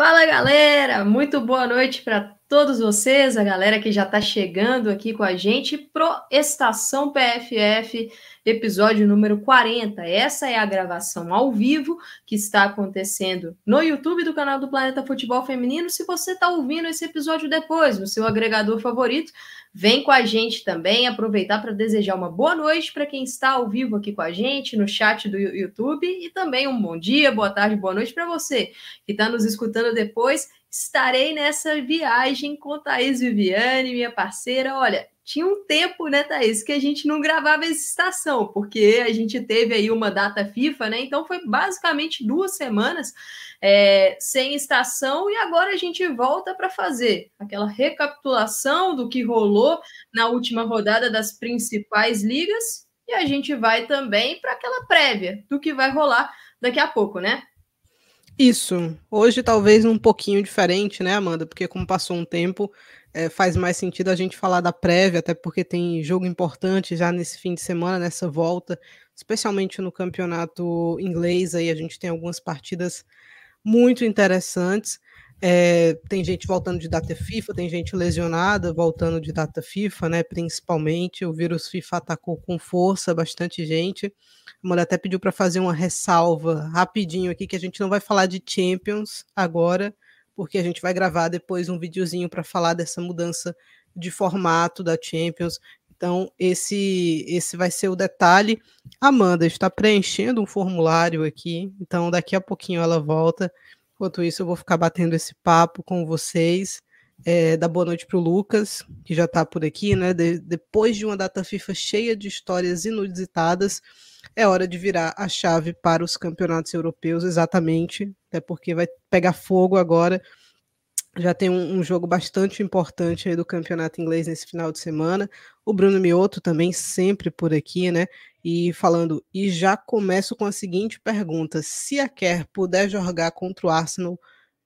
Fala galera, muito boa noite para todos vocês, a galera que já está chegando aqui com a gente pro Estação PFF, episódio número 40. Essa é a gravação ao vivo que está acontecendo no YouTube do canal do Planeta Futebol Feminino. Se você está ouvindo esse episódio depois no seu agregador favorito, Vem com a gente também, aproveitar para desejar uma boa noite para quem está ao vivo aqui com a gente no chat do YouTube e também um bom dia, boa tarde, boa noite para você que está nos escutando depois. Estarei nessa viagem com Thaís Viviane, minha parceira. Olha, tinha um tempo, né, Thaís, que a gente não gravava essa estação, porque a gente teve aí uma data FIFA, né? Então foi basicamente duas semanas é, sem estação, e agora a gente volta para fazer aquela recapitulação do que rolou na última rodada das principais ligas, e a gente vai também para aquela prévia do que vai rolar daqui a pouco, né? Isso. Hoje talvez um pouquinho diferente, né, Amanda? Porque como passou um tempo, é, faz mais sentido a gente falar da prévia, até porque tem jogo importante já nesse fim de semana, nessa volta, especialmente no campeonato inglês. Aí a gente tem algumas partidas muito interessantes. É, tem gente voltando de data FIFA, tem gente lesionada voltando de data FIFA, né? Principalmente o vírus FIFA atacou com força bastante gente. A mulher até pediu para fazer uma ressalva rapidinho aqui que a gente não vai falar de Champions agora, porque a gente vai gravar depois um videozinho para falar dessa mudança de formato da Champions. Então, esse esse vai ser o detalhe. Amanda está preenchendo um formulário aqui, então daqui a pouquinho ela volta. Enquanto isso, eu vou ficar batendo esse papo com vocês. É, dar boa noite para o Lucas, que já está por aqui, né? De, depois de uma data FIFA cheia de histórias inusitadas, é hora de virar a chave para os campeonatos europeus, exatamente, até porque vai pegar fogo agora já tem um, um, jogo bastante importante do campeonato inglês nesse final de semana. O Bruno Mioto também sempre por aqui, né? E falando, e já começo com a seguinte pergunta: se a Kerr puder jogar contra o Arsenal,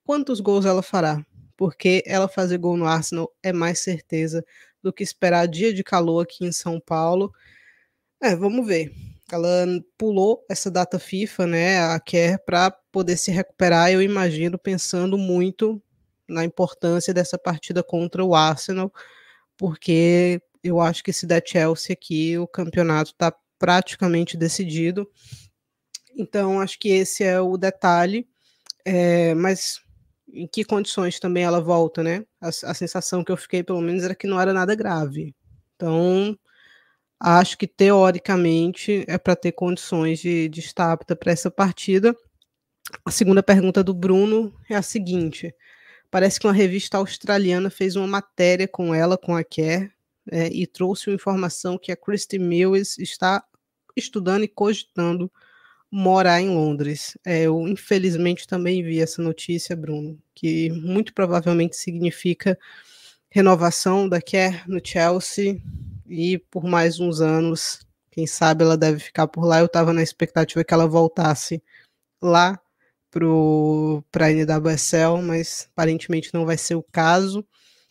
quantos gols ela fará? Porque ela fazer gol no Arsenal é mais certeza do que esperar dia de calor aqui em São Paulo. É, vamos ver. Ela pulou essa data FIFA, né, a Kerr, para poder se recuperar, eu imagino, pensando muito na importância dessa partida contra o Arsenal, porque eu acho que se der Chelsea aqui, o campeonato está praticamente decidido. Então, acho que esse é o detalhe. É, mas em que condições também ela volta, né? A, a, sensação que eu fiquei, pelo menos, era que não era nada grave. Então, acho que teoricamente é para ter condições de, de estar apta para essa partida. A segunda pergunta do Bruno é a seguinte: Parece que uma revista australiana fez uma matéria com ela, com a Kerr, é, e trouxe uma informação que a Christy Mills está estudando e cogitando morar em Londres. É, eu, infelizmente, também vi essa notícia, Bruno, que muito provavelmente significa renovação da Kerr no Chelsea e por mais uns anos. Quem sabe ela deve ficar por lá. Eu estava na expectativa que ela voltasse lá para a NWSL, mas aparentemente não vai ser o caso.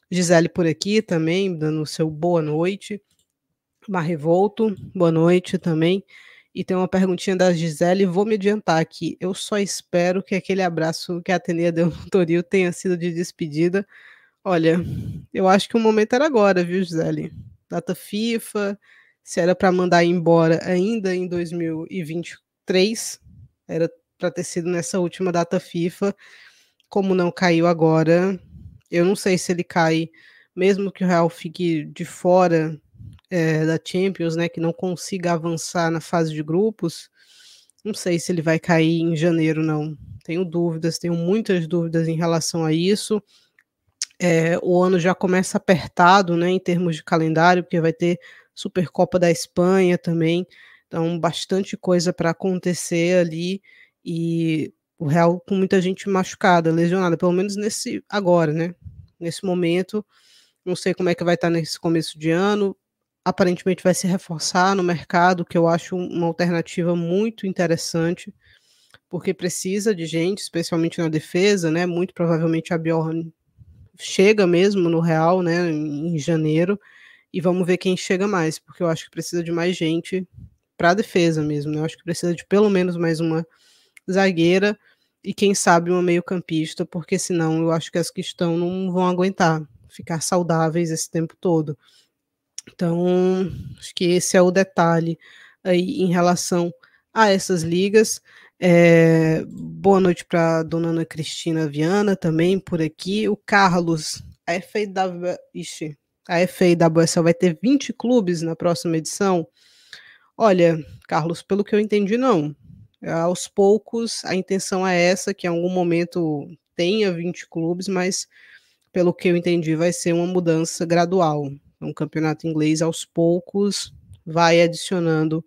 Gisele por aqui também, dando o seu boa noite. Marrevolto, boa noite também. E tem uma perguntinha da Gisele, vou me adiantar aqui. Eu só espero que aquele abraço que a Atenea deu no Toril tenha sido de despedida. Olha, eu acho que o momento era agora, viu, Gisele? Data FIFA, se era para mandar embora ainda em 2023, era para ter sido nessa última data FIFA. Como não caiu agora, eu não sei se ele cai, mesmo que o Real fique de fora é, da Champions, né, que não consiga avançar na fase de grupos. Não sei se ele vai cair em janeiro, não. Tenho dúvidas, tenho muitas dúvidas em relação a isso. É, o ano já começa apertado, né, em termos de calendário, porque vai ter Supercopa da Espanha também. Então, bastante coisa para acontecer ali e o Real com muita gente machucada, lesionada, pelo menos nesse agora, né? Nesse momento, não sei como é que vai estar nesse começo de ano. Aparentemente vai se reforçar no mercado, que eu acho uma alternativa muito interessante, porque precisa de gente, especialmente na defesa, né? Muito provavelmente a Bjorn chega mesmo no Real, né, em janeiro, e vamos ver quem chega mais, porque eu acho que precisa de mais gente para defesa mesmo, né? Eu acho que precisa de pelo menos mais uma zagueira. e quem sabe uma meio-campista, porque senão eu acho que as que estão não vão aguentar ficar saudáveis esse tempo todo. Então, acho que esse é o detalhe aí em relação a essas ligas. É, boa noite para dona Ana Cristina Viana também por aqui. O Carlos, a FAW, ixi, a FAWSL vai ter 20 clubes na próxima edição. Olha, Carlos, pelo que eu entendi, não. Aos poucos, a intenção é essa, que em algum momento tenha 20 clubes, mas pelo que eu entendi, vai ser uma mudança gradual. Um campeonato inglês, aos poucos, vai adicionando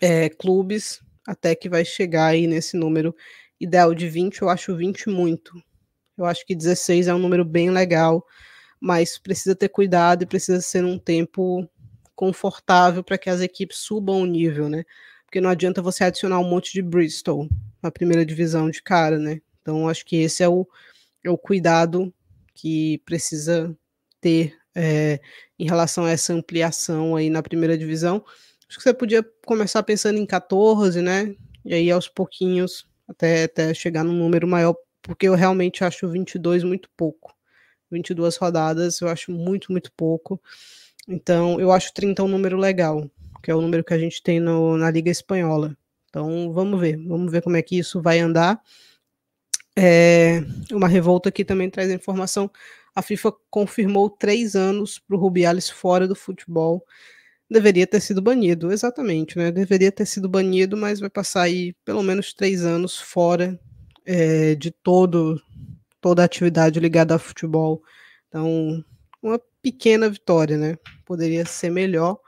é, clubes até que vai chegar aí nesse número ideal de 20. Eu acho 20 muito. Eu acho que 16 é um número bem legal, mas precisa ter cuidado e precisa ser um tempo confortável para que as equipes subam o nível, né? porque não adianta você adicionar um monte de Bristol na primeira divisão de cara, né? Então acho que esse é o, é o cuidado que precisa ter é, em relação a essa ampliação aí na primeira divisão. Acho que você podia começar pensando em 14, né? E aí aos pouquinhos até, até chegar num número maior, porque eu realmente acho 22 muito pouco. 22 rodadas eu acho muito, muito pouco. Então eu acho 30 um número legal que é o número que a gente tem no, na Liga Espanhola. Então, vamos ver, vamos ver como é que isso vai andar. É, uma revolta aqui também traz a informação. A FIFA confirmou três anos para o Rubiales fora do futebol. Deveria ter sido banido, exatamente, né? Deveria ter sido banido, mas vai passar aí pelo menos três anos fora é, de todo toda a atividade ligada ao futebol. Então, uma pequena vitória, né? Poderia ser melhor,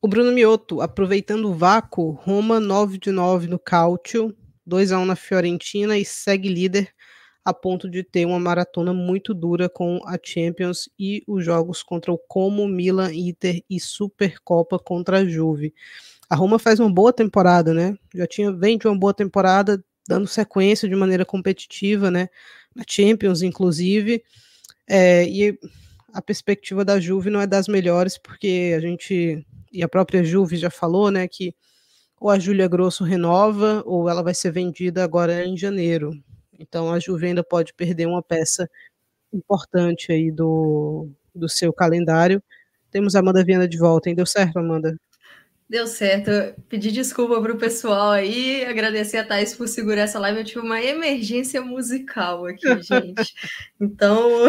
o Bruno Mioto, aproveitando o vácuo, Roma 9 de 9 no Cálcio, 2 a 1 na Fiorentina e segue líder a ponto de ter uma maratona muito dura com a Champions e os jogos contra o Como, Milan, Inter e Supercopa contra a Juve. A Roma faz uma boa temporada, né? Já tinha vem de uma boa temporada, dando sequência de maneira competitiva, né? Na Champions, inclusive. É, e a perspectiva da Juve não é das melhores, porque a gente e a própria Juve já falou, né, que ou a Júlia Grosso renova ou ela vai ser vendida agora em janeiro. Então a Juve ainda pode perder uma peça importante aí do, do seu calendário. Temos a Amanda Viana de volta, hein? Deu certo, Amanda? Deu certo. Pedir desculpa para o pessoal aí, agradecer a Thaís por segurar essa live. Eu tive uma emergência musical aqui, gente. Então,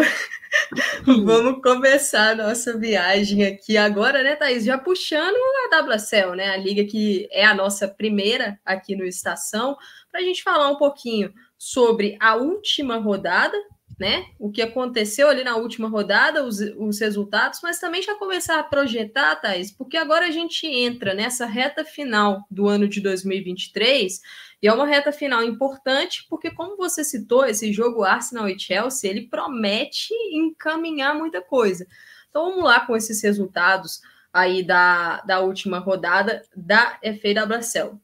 vamos começar a nossa viagem aqui agora, né, Thaís? Já puxando a WCL, né? A liga que é a nossa primeira aqui no Estação, para a gente falar um pouquinho sobre a última rodada né? O que aconteceu ali na última rodada, os, os resultados, mas também já começar a projetar, Thais, porque agora a gente entra nessa reta final do ano de 2023 e é uma reta final importante, porque, como você citou, esse jogo Arsenal e Chelsea ele promete encaminhar muita coisa. Então vamos lá com esses resultados aí da, da última rodada da FAWSL.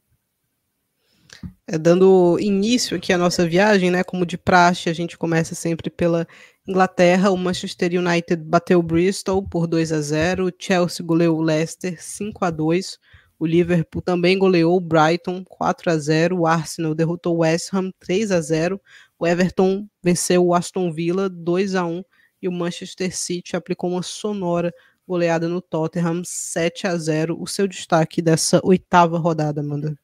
É, dando início aqui à nossa viagem, né? Como de praxe, a gente começa sempre pela Inglaterra. O Manchester United bateu o Bristol por 2 a 0. O Chelsea goleou o Leicester 5 a 2. O Liverpool também goleou o Brighton 4 a 0. O Arsenal derrotou o West Ham 3 a 0. O Everton venceu o Aston Villa 2 a 1 e o Manchester City aplicou uma sonora goleada no Tottenham 7 a 0. O seu destaque dessa oitava rodada, Amanda?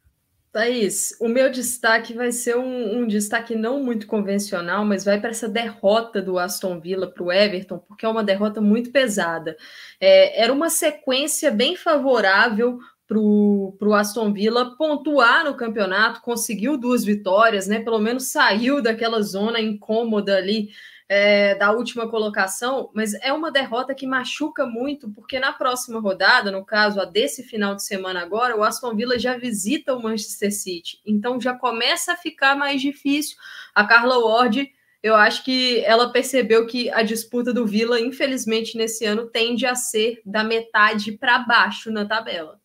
Thaís, o meu destaque vai ser um, um destaque não muito convencional, mas vai para essa derrota do Aston Villa para o Everton, porque é uma derrota muito pesada. É, era uma sequência bem favorável para o Aston Villa pontuar no campeonato, conseguiu duas vitórias, né? Pelo menos saiu daquela zona incômoda ali é, da última colocação, mas é uma derrota que machuca muito, porque na próxima rodada, no caso a desse final de semana agora, o Aston Villa já visita o Manchester City, então já começa a ficar mais difícil. A Carla Ward, eu acho que ela percebeu que a disputa do Villa, infelizmente, nesse ano tende a ser da metade para baixo na tabela.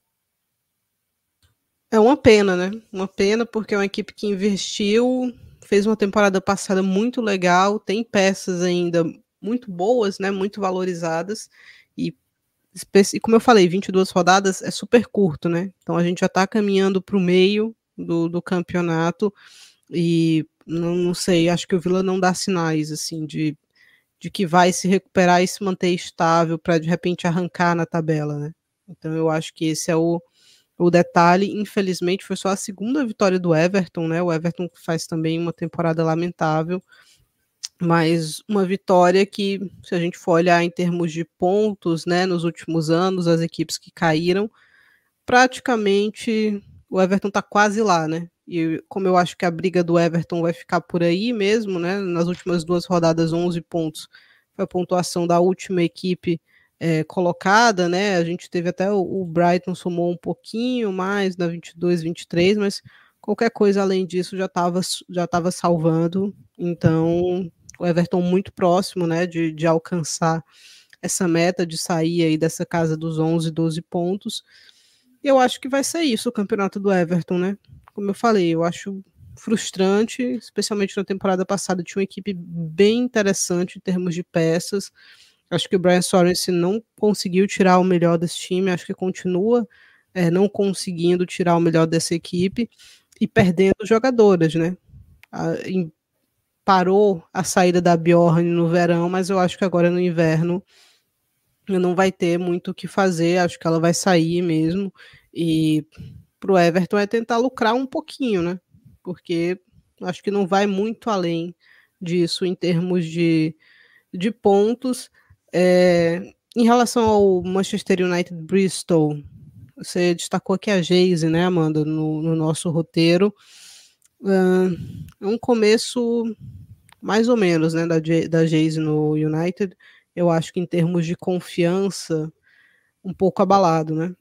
É uma pena, né? Uma pena porque é uma equipe que investiu fez uma temporada passada muito legal, tem peças ainda muito boas, né, muito valorizadas, e, como eu falei, 22 rodadas é super curto, né, então a gente já está caminhando para o meio do, do campeonato, e não, não sei, acho que o Vila não dá sinais assim de, de que vai se recuperar e se manter estável para de repente arrancar na tabela, né? Então eu acho que esse é o, o detalhe. Infelizmente foi só a segunda vitória do Everton, né? O Everton faz também uma temporada lamentável, mas uma vitória que, se a gente for olhar em termos de pontos, né, nos últimos anos, as equipes que caíram, praticamente o Everton está quase lá, né? E como eu acho que a briga do Everton vai ficar por aí mesmo, né? Nas últimas duas rodadas, 11 pontos foi a pontuação da última equipe é, colocada, né? A gente teve até o, o, Brighton somou um pouquinho mais na 22, 23, mas qualquer coisa além disso já estava já tava salvando. Então, o Everton muito próximo, né, de, de alcançar essa meta de sair aí dessa casa dos 11, 12 pontos. Eu acho que vai ser isso o campeonato do Everton, né? Como eu falei, eu acho frustrante, especialmente na temporada passada tinha uma equipe bem interessante em termos de peças. Acho que o Brian Sorensen não conseguiu tirar o melhor desse time, acho que continua é, não conseguindo tirar o melhor dessa equipe e perdendo jogadoras, né? A, em, parou a saída da Bjorn no verão, mas eu acho que agora no inverno não vai ter muito o que fazer, acho que ela vai sair mesmo. E pro Everton é tentar lucrar um pouquinho, né? Porque acho que não vai muito além disso em termos de, de pontos. É, em relação ao Manchester United Bristol, você destacou aqui a Geise, né, Amanda, no, no nosso roteiro. É um começo mais ou menos, né, da, da Geise no United eu acho que em termos de confiança, um pouco abalado, né?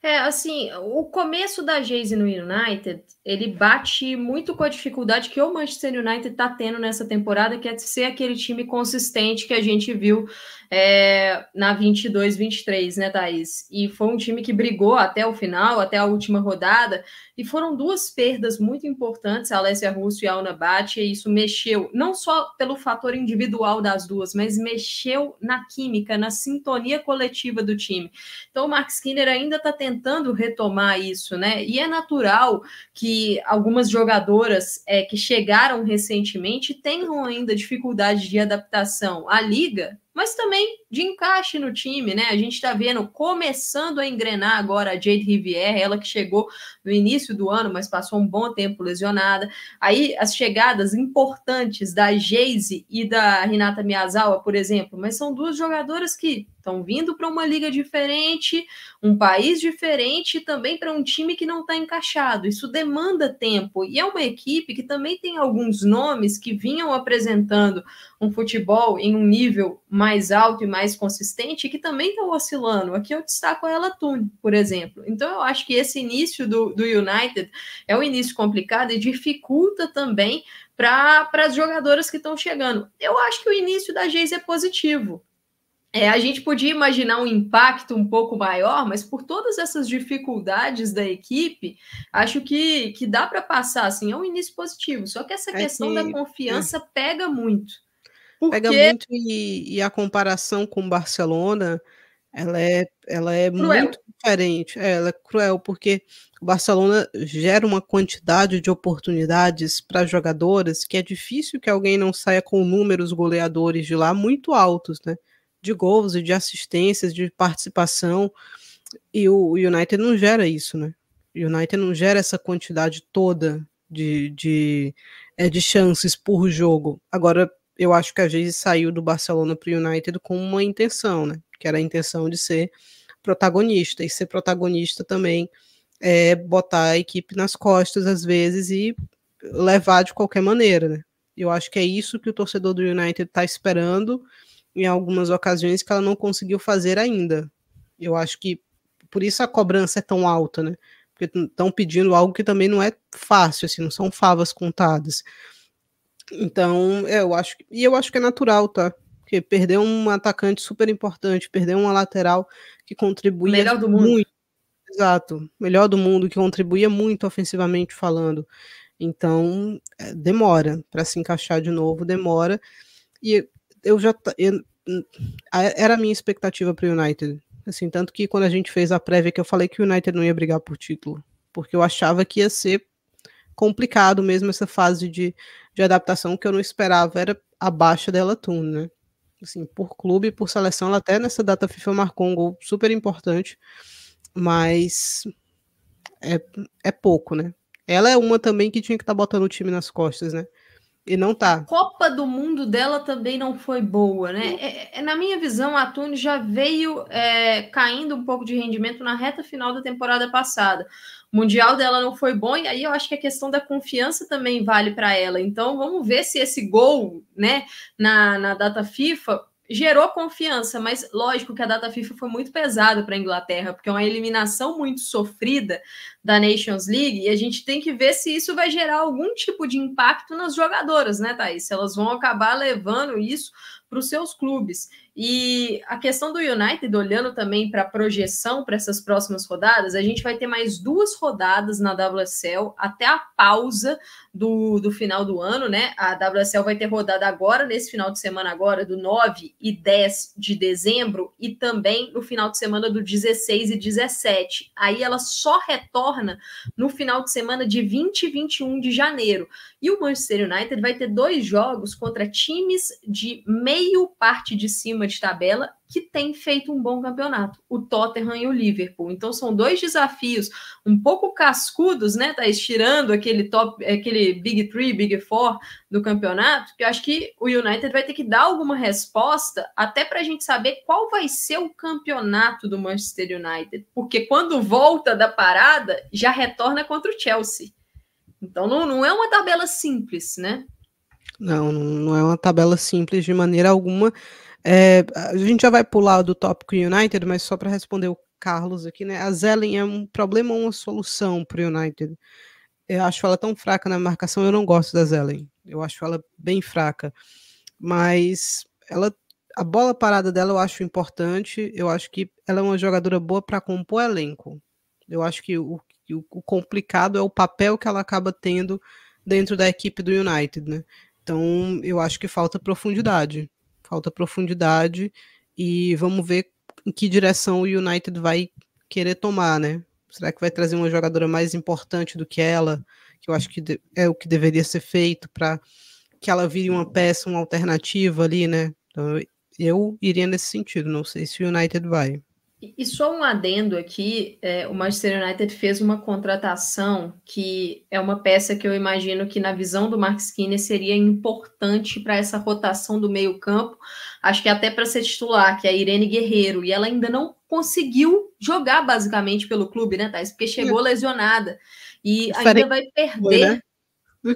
É, assim, o começo da Jayce no United, ele bate muito com a dificuldade que o Manchester United está tendo nessa temporada, que é ser aquele time consistente que a gente viu é, na 22-23, né, Thaís? E foi um time que brigou até o final, até a última rodada, e foram duas perdas muito importantes, a Alessia Russo e a Ana Bate, e isso mexeu, não só pelo fator individual das duas, mas mexeu na química, na sintonia coletiva do time. Então o Mark Skinner ainda está tentando retomar isso, né? E é natural que algumas jogadoras é, que chegaram recentemente tenham ainda dificuldade de adaptação à liga, mas também de encaixe no time, né? A gente está vendo começando a engrenar agora a Jade Rivière, ela que chegou no início do ano, mas passou um bom tempo lesionada. Aí as chegadas importantes da Geise e da Renata Miyazawa, por exemplo, mas são duas jogadoras que estão vindo para uma liga diferente, um país diferente e também para um time que não está encaixado. Isso demanda tempo e é uma equipe que também tem alguns nomes que vinham apresentando um futebol em um nível mais alto e mais consistente que também estão oscilando. Aqui eu destaco a Ela Tune, por exemplo. Então eu acho que esse início do, do United é um início complicado e dificulta também para as jogadoras que estão chegando. Eu acho que o início da Geise é positivo. É, a gente podia imaginar um impacto um pouco maior, mas por todas essas dificuldades da equipe, acho que, que dá para passar assim, é um início positivo. Só que essa é questão que, da confiança é. pega muito. Porque... Pega muito e, e, a comparação com o Barcelona, ela é, ela é muito diferente. É, ela é cruel, porque o Barcelona gera uma quantidade de oportunidades para jogadoras que é difícil que alguém não saia com números goleadores de lá muito altos, né? De gols e de assistências, de participação. E o United não gera isso, né? O United não gera essa quantidade toda de, de, é, de chances por jogo. Agora, eu acho que a gente saiu do Barcelona para o United com uma intenção, né? Que era a intenção de ser protagonista. E ser protagonista também é botar a equipe nas costas, às vezes, e levar de qualquer maneira, né? Eu acho que é isso que o torcedor do United está esperando em algumas ocasiões que ela não conseguiu fazer ainda. Eu acho que por isso a cobrança é tão alta, né? Porque estão pedindo algo que também não é fácil, assim, não são favas contadas. Então, é, eu acho e eu acho que é natural, tá? Porque perder um atacante super importante, perder uma lateral que contribuía melhor do mundo. muito, exato, melhor do mundo que contribuía muito ofensivamente falando. Então, é, demora para se encaixar de novo, demora. E eu já eu, era a minha expectativa para o United. Assim, tanto que quando a gente fez a prévia que eu falei que o United não ia brigar por título, porque eu achava que ia ser complicado mesmo essa fase de, de adaptação que eu não esperava, era abaixo dela Tune, né? Assim, por clube, por seleção, ela até nessa data FIFA marcou um gol super importante, mas é, é pouco, né? Ela é uma também que tinha que estar tá botando o time nas costas, né? E não tá. Copa do Mundo dela também não foi boa, né? É, é, na minha visão, a Tune já veio é, caindo um pouco de rendimento na reta final da temporada passada. O Mundial dela não foi bom, e aí eu acho que a questão da confiança também vale para ela. Então vamos ver se esse gol, né, na, na data FIFA gerou confiança, mas lógico que a data FIFA foi muito pesada para a Inglaterra, porque é uma eliminação muito sofrida da Nations League, e a gente tem que ver se isso vai gerar algum tipo de impacto nas jogadoras, né, Thaís? Se elas vão acabar levando isso para os seus clubes. E a questão do United, olhando também para a projeção para essas próximas rodadas, a gente vai ter mais duas rodadas na WSL até a pausa do, do final do ano, né? A WSL vai ter rodada agora, nesse final de semana agora, do 9 e 10 de dezembro, e também no final de semana do 16 e 17. Aí ela só retorna no final de semana de 20 e 21 de janeiro. E o Manchester United vai ter dois jogos contra times de meio parte de cima de tabela que tem feito um bom campeonato, o Tottenham e o Liverpool. Então são dois desafios um pouco cascudos, né? Tá estirando aquele top, aquele Big Three, Big Four do campeonato, que eu acho que o United vai ter que dar alguma resposta até para a gente saber qual vai ser o campeonato do Manchester United, porque quando volta da parada já retorna contra o Chelsea. Então não, não é uma tabela simples, né? Não, não é uma tabela simples de maneira alguma. É, a gente já vai pular do tópico United, mas só para responder o Carlos aqui, né? A Zelen é um problema ou uma solução para o United? Eu acho ela tão fraca na marcação, eu não gosto da Zelen. Eu acho ela bem fraca. Mas ela a bola parada dela eu acho importante. Eu acho que ela é uma jogadora boa para compor elenco. Eu acho que o, o, complicado é o papel que ela acaba tendo dentro da equipe do United, né? Então eu acho que falta profundidade falta profundidade e vamos ver em que direção o United vai querer tomar, né? Será que vai trazer uma jogadora mais importante do que ela? Que eu acho que é o que deveria ser feito para que ela vire uma peça, uma alternativa ali, né? Então, eu iria nesse sentido. Não sei se o United vai. E só um adendo aqui, é, o Manchester United fez uma contratação que é uma peça que eu imagino que na visão do Mark Skinner seria importante para essa rotação do meio campo, acho que até para ser titular, que é a Irene Guerreiro, e ela ainda não conseguiu jogar basicamente pelo clube, né, Thais? Porque chegou lesionada e ainda vai perder... Foi, né?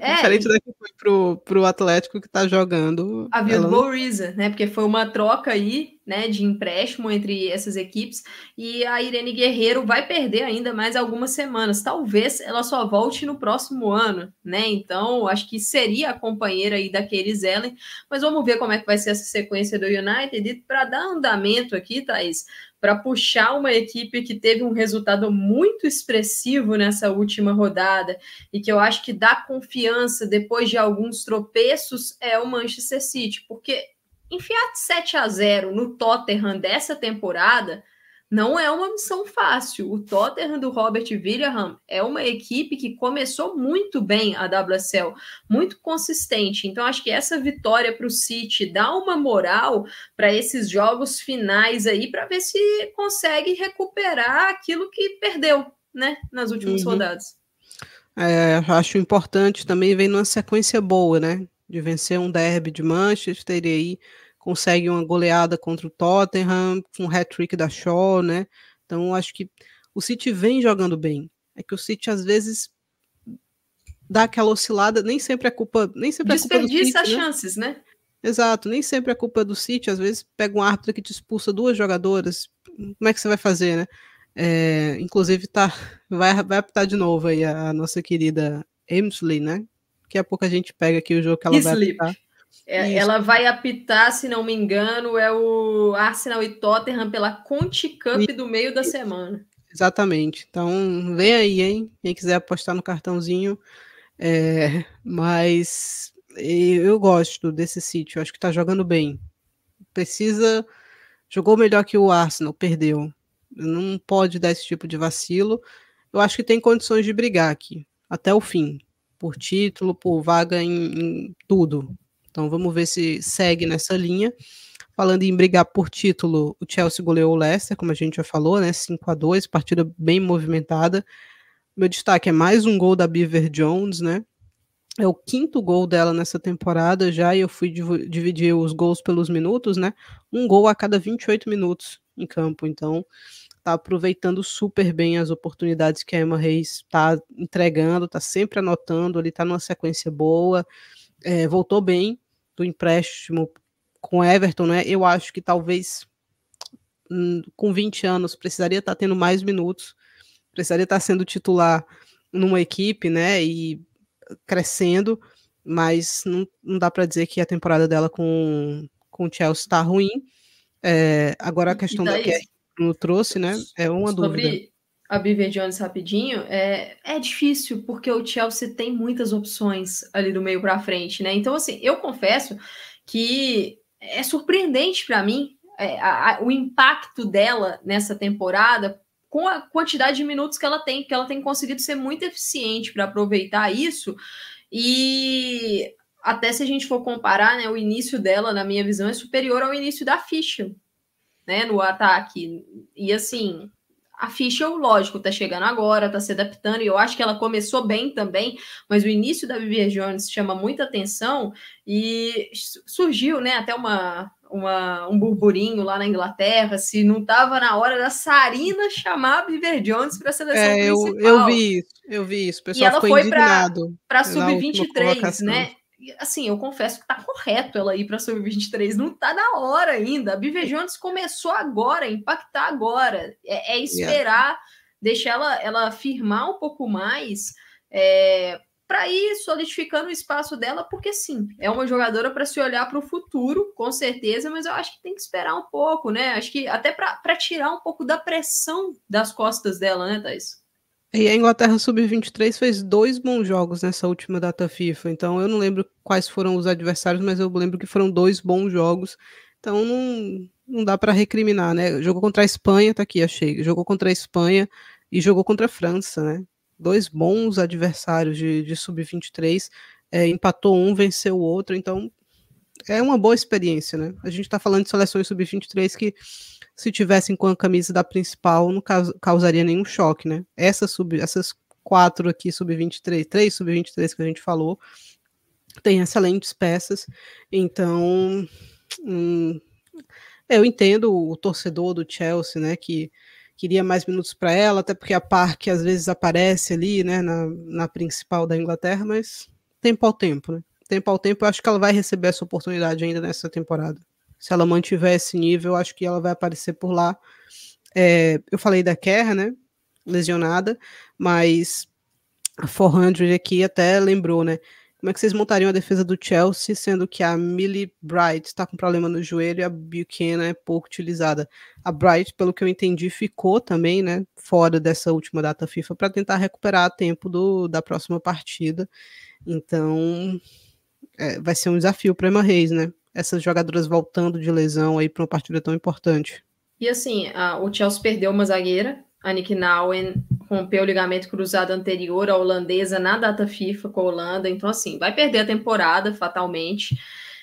É, Diferente daqui foi pro, pro Atlético que tá jogando. A Bilbao não... né? Porque foi uma troca aí, né, de empréstimo entre essas equipes. E a Irene Guerreiro vai perder ainda mais algumas semanas. Talvez ela só volte no próximo ano, né? Então, acho que seria a companheira aí da Ellen. Mas vamos ver como é que vai ser essa sequência do United. Para dar andamento aqui, Thaís, para puxar uma equipe que teve um resultado muito expressivo nessa última rodada e que eu acho que dá confiança depois de alguns tropeços é o Manchester City, porque enfiar 7 a 0 no Tottenham dessa temporada não é uma missão fácil. O Tottenham do Robert William é uma equipe que começou muito bem a WSL, muito consistente. Então, acho que essa vitória para o City dá uma moral para esses jogos finais aí, para ver se consegue recuperar aquilo que perdeu né, nas últimas uhum. rodadas. É, acho importante também, vem numa sequência boa, né? De vencer um derby de Manchester e aí consegue uma goleada contra o Tottenham, com um hat-trick da Shaw, né? Então, acho que o City vem jogando bem. É que o City, às vezes, dá aquela oscilada, nem sempre é culpa... Nem sempre Desperdiça é culpa as né? chances, né? Exato, nem sempre é culpa do City, às vezes pega um árbitro que te expulsa duas jogadoras, como é que você vai fazer, né? É, inclusive, tá, vai, vai apitar de novo aí a, a nossa querida Emsley, né? Daqui a pouco a gente pega aqui o jogo que ela Sleep. vai apitar. É, ela vai apitar, se não me engano, é o Arsenal e Tottenham pela Conti Cup do meio da semana. Exatamente. Então, vem aí, hein? Quem quiser apostar no cartãozinho. É, mas eu gosto desse sítio, acho que tá jogando bem. Precisa. Jogou melhor que o Arsenal, perdeu. Não pode dar esse tipo de vacilo. Eu acho que tem condições de brigar aqui, até o fim por título, por vaga em, em tudo. Então vamos ver se segue nessa linha. Falando em brigar por título, o Chelsea goleou o Leicester, como a gente já falou, né? 5 a 2 partida bem movimentada. Meu destaque é mais um gol da Beaver Jones, né? É o quinto gol dela nessa temporada já, e eu fui dividir os gols pelos minutos, né? Um gol a cada 28 minutos em campo. Então, tá aproveitando super bem as oportunidades que a Emma Reis está entregando, tá sempre anotando, ele tá numa sequência boa, é, voltou bem do empréstimo com Everton, né? Eu acho que talvez hum, com 20 anos precisaria estar tá tendo mais minutos, precisaria estar tá sendo titular numa equipe, né? E crescendo, mas não, não dá para dizer que a temporada dela com, com o Chelsea está ruim. É, agora a questão da que Bruno trouxe, né? É uma Sobre dúvida. A Beaver Jones rapidinho, é, é difícil porque o Chelsea tem muitas opções ali do meio para frente, né? Então, assim, eu confesso que é surpreendente para mim é, a, a, o impacto dela nessa temporada com a quantidade de minutos que ela tem, que ela tem conseguido ser muito eficiente para aproveitar isso. E até se a gente for comparar, né, o início dela, na minha visão, é superior ao início da ficha, né, no ataque. E assim, a ficha, lógico, tá chegando agora, tá se adaptando, e eu acho que ela começou bem também, mas o início da Vivian Jones chama muita atenção e surgiu, né, até uma, uma, um burburinho lá na Inglaterra, se não estava na hora da Sarina chamar a Beaver Jones para a seleção é, eu, principal. Eu vi isso, eu vi isso. O pessoal e ela foi para sub-23, né? Assim, eu confesso que tá correto ela ir para sub-23, não tá na hora ainda. A Beaver Jones começou agora, impactar agora. É, é esperar, yeah. deixar ela, ela firmar um pouco mais. É, para ir solidificando o espaço dela, porque sim, é uma jogadora para se olhar para o futuro, com certeza, mas eu acho que tem que esperar um pouco, né? Acho que até para tirar um pouco da pressão das costas dela, né, Thais? E a Inglaterra Sub-23 fez dois bons jogos nessa última data FIFA, então eu não lembro quais foram os adversários, mas eu lembro que foram dois bons jogos, então não, não dá para recriminar, né? Jogou contra a Espanha, tá aqui, achei. Jogou contra a Espanha e jogou contra a França, né? dois bons adversários de, de sub-23, é, empatou um, venceu o outro, então é uma boa experiência, né? A gente está falando de seleções sub-23 que, se tivessem com a camisa da principal, não causaria nenhum choque, né? Essa sub, essas quatro aqui, sub-23, três sub-23 que a gente falou, tem excelentes peças, então hum, eu entendo o torcedor do Chelsea, né, que queria mais minutos para ela, até porque a Park às vezes aparece ali, né, na, na principal da Inglaterra, mas tempo ao tempo, né? Tempo ao tempo, eu acho que ela vai receber essa oportunidade ainda nessa temporada. Se ela mantiver esse nível, eu acho que ela vai aparecer por lá. É, eu falei da Kerr, né? Lesionada, mas a 400 aqui até lembrou, né? Como é que vocês montariam a defesa do Chelsea, sendo que a Millie Bright está com problema no joelho e a Buchanan é pouco utilizada? A Bright, pelo que eu entendi, ficou também, né, fora dessa última data FIFA para tentar recuperar tempo do, da próxima partida. Então, é, vai ser um desafio para Emma Reis, né? Essas jogadoras voltando de lesão aí para uma partida tão importante. E assim, a, o Chelsea perdeu uma zagueira, a Nick Nauen rompeu o ligamento cruzado anterior à holandesa na data FIFA com a Holanda, então assim, vai perder a temporada fatalmente.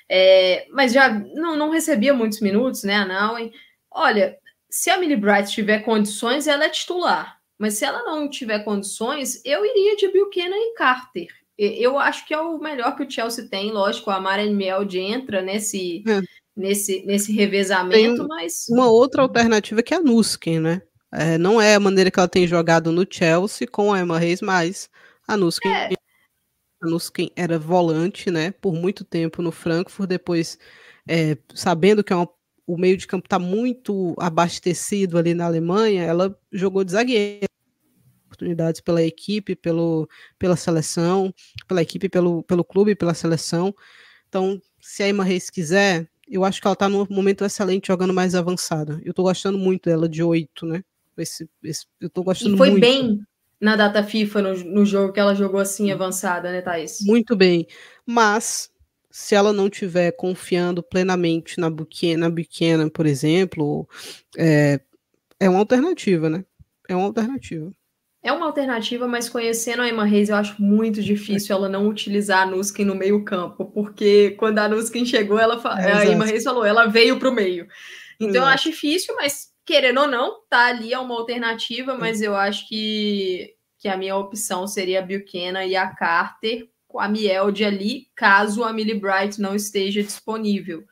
É, mas já não, não recebia muitos minutos, né, a Nauen. Olha, se a Millie Bright tiver condições, ela é titular. Mas se ela não tiver condições, eu iria de Buchanan e Carter. Eu acho que é o melhor que o Chelsea tem, lógico, a Maren Meld entra nesse, é. nesse, nesse revezamento, tem mas... Uma outra alternativa que é a Nuskin, né? É, não é a maneira que ela tem jogado no Chelsea com a Emma Reis, mas a Nuskin, é. a Nuskin era volante, né, por muito tempo no Frankfurt, depois é, sabendo que é uma, o meio de campo está muito abastecido ali na Alemanha, ela jogou de zagueira oportunidades pela equipe, pelo, pela seleção, pela equipe, pelo, pelo clube, pela seleção. Então, se a Emma Reis quiser, eu acho que ela está num momento excelente jogando mais avançada. Eu estou gostando muito dela de 8, né? Esse, esse, eu tô gostando e foi muito. bem na data FIFA, no, no jogo que ela jogou assim avançada, né, Thaís? Muito bem. Mas se ela não tiver confiando plenamente na Buchanan, na por exemplo, é, é uma alternativa, né? É uma alternativa. É uma alternativa, mas conhecendo a Emma Reis, eu acho muito difícil ela não utilizar a Nuskin no meio campo, porque quando a Nuskin chegou, ela é, a Emma Reis falou, ela veio para o meio. Então eu acho difícil, mas querendo ou não, tá ali é uma alternativa, mas eu acho que, que a minha opção seria a Buchanan e a Carter com a Mielde ali, caso a Millie Bright não esteja disponível,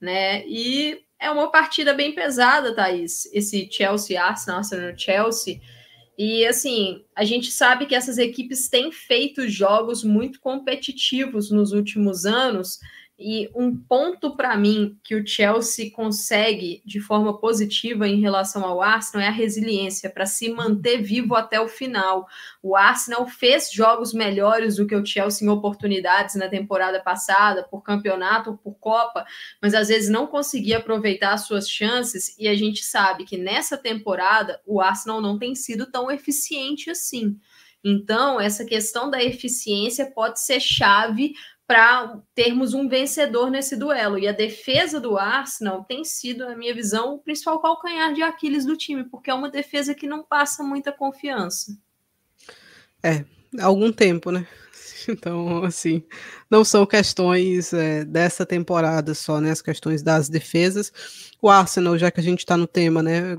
né? E é uma partida bem pesada, Thaís, esse Chelsea-Arsenal, Arsenal-Chelsea, e assim, a gente sabe que essas equipes têm feito jogos muito competitivos nos últimos anos, e um ponto para mim que o Chelsea consegue de forma positiva em relação ao Arsenal é a resiliência para se manter vivo até o final. O Arsenal fez jogos melhores do que o Chelsea em oportunidades na temporada passada, por campeonato, por Copa, mas às vezes não conseguia aproveitar as suas chances. E a gente sabe que nessa temporada o Arsenal não tem sido tão eficiente assim. Então, essa questão da eficiência pode ser chave para termos um vencedor nesse duelo. E a defesa do Arsenal tem sido, na minha visão, o principal calcanhar de Aquiles do time, porque é uma defesa que não passa muita confiança. É, há algum tempo, né? Então, assim, não são questões é, dessa temporada só, né? As questões das defesas. O Arsenal, já que a gente está no tema, né?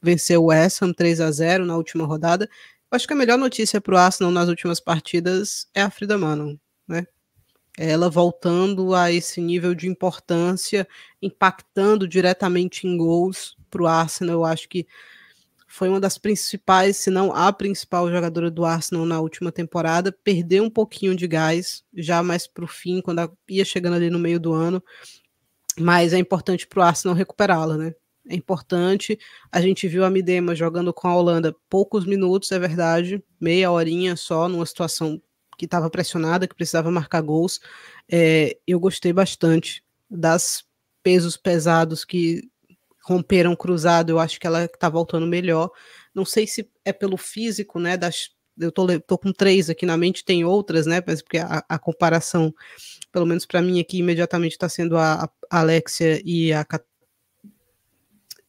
Venceu o West Ham 3 a 0 na última rodada. Acho que a melhor notícia para o Arsenal nas últimas partidas é a Frida Manon, né? Ela voltando a esse nível de importância, impactando diretamente em gols para o Arsenal. Eu acho que foi uma das principais, se não a principal jogadora do Arsenal na última temporada. Perdeu um pouquinho de gás já mais para o fim, quando ia chegando ali no meio do ano. Mas é importante para o Arsenal recuperá-la, né? É importante. A gente viu a Midema jogando com a Holanda poucos minutos, é verdade, meia horinha só, numa situação que estava pressionada, que precisava marcar gols. É, eu gostei bastante das pesos pesados que romperam cruzado. Eu acho que ela está voltando melhor. Não sei se é pelo físico, né? Das, eu tô, tô com três aqui na mente, tem outras, né? Mas porque a, a comparação, pelo menos para mim aqui, imediatamente está sendo a, a Alexia e a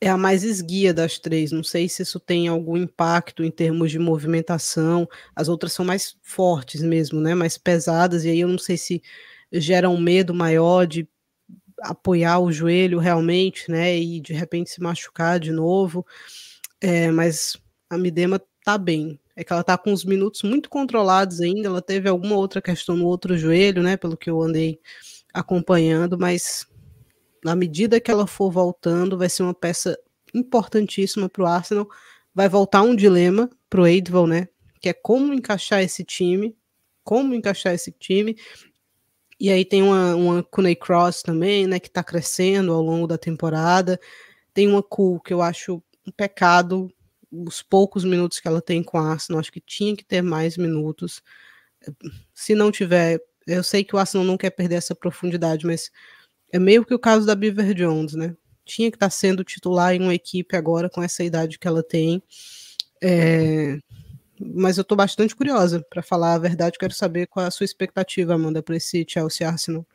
é a mais esguia das três. Não sei se isso tem algum impacto em termos de movimentação. As outras são mais fortes mesmo, né? Mais pesadas, e aí eu não sei se gera um medo maior de apoiar o joelho realmente, né? E de repente se machucar de novo. É, mas a Midema tá bem. É que ela tá com os minutos muito controlados ainda. Ela teve alguma outra questão no outro joelho, né? Pelo que eu andei acompanhando, mas na medida que ela for voltando, vai ser uma peça importantíssima para o Arsenal. Vai voltar um dilema para o Eidval, né? Que é como encaixar esse time, como encaixar esse time. E aí tem uma, uma Kunei Cross também, né? Que está crescendo ao longo da temporada. Tem uma Cool que eu acho um pecado os poucos minutos que ela tem com a Arsenal. Acho que tinha que ter mais minutos. Se não tiver, eu sei que o Arsenal não quer perder essa profundidade, mas é meio que o caso da Beaver Jones, né? Tinha que estar tá sendo titular em uma equipe agora com essa idade que ela tem. É... Mas eu estou bastante curiosa, para falar a verdade. Quero saber qual é a sua expectativa, Amanda, para esse Chelsea Arsenal.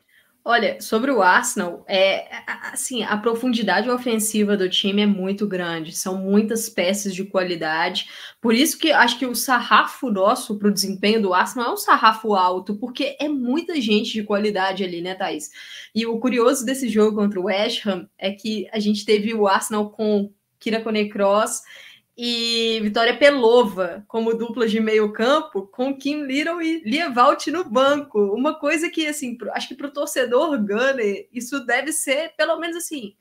Olha, sobre o Arsenal, é assim, a profundidade ofensiva do time é muito grande, são muitas peças de qualidade. Por isso que acho que o sarrafo nosso para o desempenho do Arsenal é um sarrafo alto, porque é muita gente de qualidade ali, né, Thaís? E o curioso desse jogo contra o West Ham é que a gente teve o Arsenal com Kira Cross e Vitória Pelova como dupla de meio campo, com Kim Little e Lia Valt no banco. Uma coisa que, assim, acho que para o torcedor Gunner, isso deve ser, pelo menos assim,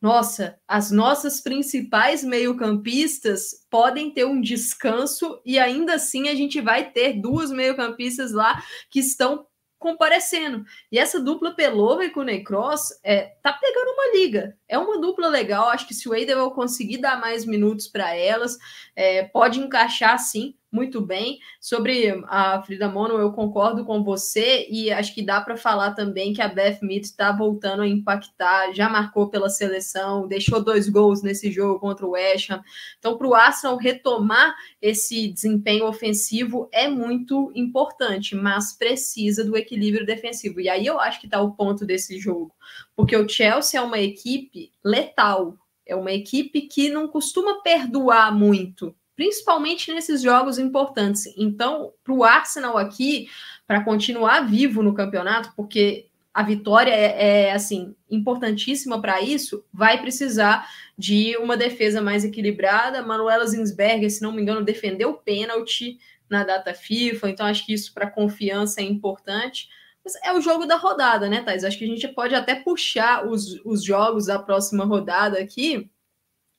nossa, as nossas principais meio-campistas podem ter um descanso e ainda assim a gente vai ter duas meio-campistas lá que estão comparecendo. E essa dupla Pelova e Cuney Cross é, tá pegando uma liga. É uma dupla legal. Acho que se o Eider conseguir dar mais minutos para elas, é, pode encaixar sim muito bem. Sobre a Frida Mono, eu concordo com você e acho que dá para falar também que a Beth Mead está voltando a impactar, já marcou pela seleção, deixou dois gols nesse jogo contra o West Ham. Então, para o Arsenal retomar esse desempenho ofensivo é muito importante, mas precisa do equilíbrio defensivo. E aí eu acho que está o ponto desse jogo, porque o Chelsea é uma equipe letal, é uma equipe que não costuma perdoar muito principalmente nesses jogos importantes. Então, para o Arsenal aqui, para continuar vivo no campeonato, porque a vitória é, é assim importantíssima para isso, vai precisar de uma defesa mais equilibrada. Manuela Zinsberger, se não me engano, defendeu o pênalti na data FIFA, então acho que isso para confiança é importante. Mas é o jogo da rodada, né, Thais? Acho que a gente pode até puxar os, os jogos da próxima rodada aqui.